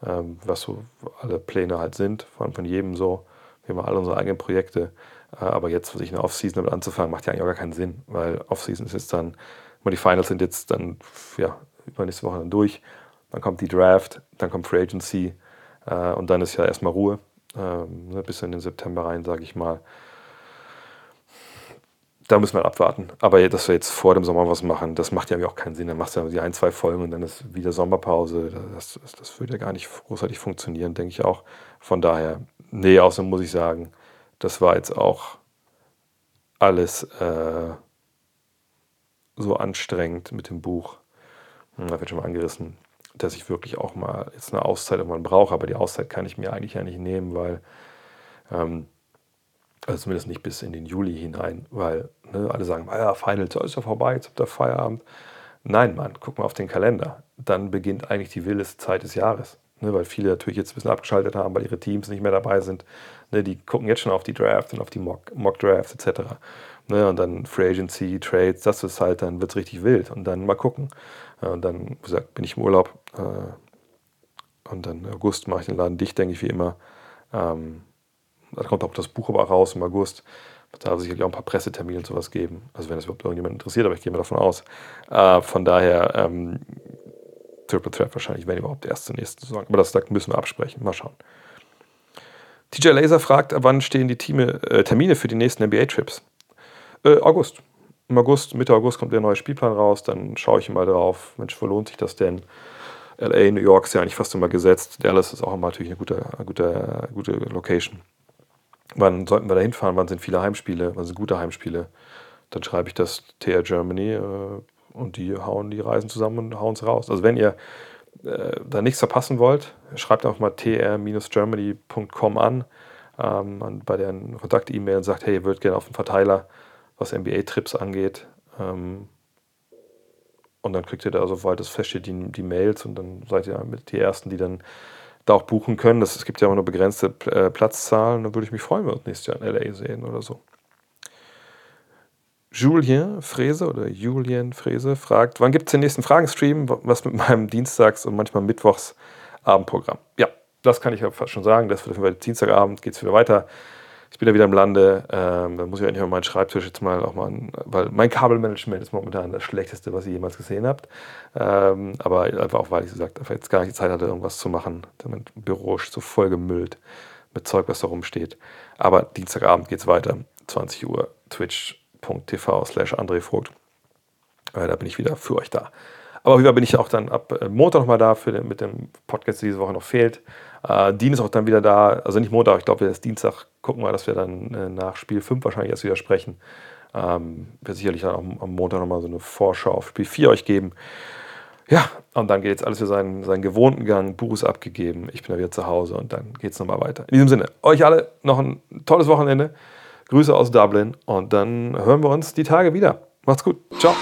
ähm, was so alle Pläne halt sind, von, von jedem so. Wir haben alle unsere eigenen Projekte. Äh, aber jetzt sich eine Offseason damit anzufangen, macht ja eigentlich auch gar keinen Sinn, weil Offseason ist jetzt dann, die Finals sind jetzt dann, ja, übernächste Woche dann durch. Dann kommt die Draft, dann kommt Free Agency äh, und dann ist ja erstmal Ruhe. Ähm, ne, bis in den September rein, sage ich mal da müssen wir abwarten. Aber dass wir jetzt vor dem Sommer was machen, das macht ja auch keinen Sinn. Dann machst du ja die ein, zwei Folgen und dann ist wieder Sommerpause. Das, das, das würde ja gar nicht großartig funktionieren, denke ich auch. Von daher, nee, außerdem muss ich sagen, das war jetzt auch alles äh, so anstrengend mit dem Buch. Hm, da wird schon mal angerissen, dass ich wirklich auch mal jetzt eine Auszeit irgendwann brauche. Aber die Auszeit kann ich mir eigentlich ja nicht nehmen, weil. Ähm, also zumindest nicht bis in den Juli hinein, weil ne, alle sagen, ah ja, Finals ist ja vorbei, jetzt habt ihr Feierabend. Nein, Mann, guck mal auf den Kalender. Dann beginnt eigentlich die wildeste Zeit des Jahres. Ne, weil viele natürlich jetzt ein bisschen abgeschaltet haben, weil ihre Teams nicht mehr dabei sind. Ne, die gucken jetzt schon auf die Draft und auf die Mock, Mock Drafts etc. Ne, und dann Free Agency, Trades, das ist halt, dann wird es richtig wild. Und dann mal gucken. und dann, wie gesagt, bin ich im Urlaub. Äh, und dann August mache ich den Laden dicht, denke ich, wie immer. Ähm, da kommt auch das Buch aber raus im August. Da wird sicherlich auch ein paar Pressetermine und sowas geben. Also wenn das überhaupt irgendjemand interessiert, aber ich gehe mal davon aus. Äh, von daher ähm, Triple Threat wahrscheinlich, wenn überhaupt erst zur nächsten Saison. Aber das müssen wir absprechen. Mal schauen. TJ Laser fragt, wann stehen die Teame, äh, Termine für die nächsten NBA-Trips? Äh, August. Im August, Mitte August kommt der neue Spielplan raus. Dann schaue ich mal drauf. Mensch, wo lohnt sich das denn? LA, New York ist ja eigentlich fast immer gesetzt. Dallas ist auch immer natürlich eine gute, gute, eine gute Location wann sollten wir da hinfahren, wann sind viele Heimspiele, wann sind gute Heimspiele. Dann schreibe ich das TR Germany äh, und die hauen die Reisen zusammen und hauen es raus. Also wenn ihr äh, da nichts verpassen wollt, schreibt einfach mal tr-germany.com an ähm, bei der Kontakt-E-Mail und sagt, hey, ihr würdet gerne auf den Verteiler, was NBA-Trips angeht. Ähm, und dann kriegt ihr da, sobald es feststeht, die, die Mails und dann seid ihr mit die Ersten, die dann da auch buchen können. Das, es gibt ja immer nur begrenzte äh, Platzzahlen. Da würde ich mich freuen, wenn wir uns nächstes Jahr in LA sehen oder so. Julien Frese oder Julien Frese fragt, wann gibt es den nächsten Fragenstream? Was mit meinem Dienstags- und manchmal Mittwochs Abendprogramm? Ja, das kann ich ja fast schon sagen. Das wird Dienstagabend, geht es wieder weiter ich bin da wieder im Lande. Ähm, da muss ich eigentlich mal meinen Schreibtisch jetzt mal auch mal, weil mein Kabelmanagement ist momentan das schlechteste, was ihr jemals gesehen habt. Ähm, aber einfach auch, weil ich gesagt einfach jetzt gar nicht die Zeit hatte, irgendwas zu machen. Mein Büro ist so voll gemüllt mit Zeug, was da rumsteht. Aber Dienstagabend geht es weiter, 20 Uhr, twitch.tv slash André Vogt. Äh, da bin ich wieder für euch da. Aber wieder bin ich auch dann ab äh, Montag nochmal da für den, mit dem Podcast, der diese Woche noch fehlt. Äh, Dean ist auch dann wieder da, also nicht Montag, ich glaube, wir ist Dienstag. Gucken wir, dass wir dann äh, nach Spiel 5 wahrscheinlich erst wieder sprechen. Ähm, wird sicherlich dann am, am Montag nochmal so eine Vorschau auf Spiel 4 euch geben. Ja, und dann geht jetzt alles für seinen, seinen gewohnten Gang. Buch ist abgegeben, ich bin da wieder zu Hause und dann geht es nochmal weiter. In diesem Sinne, euch alle noch ein tolles Wochenende. Grüße aus Dublin und dann hören wir uns die Tage wieder. Macht's gut. Ciao.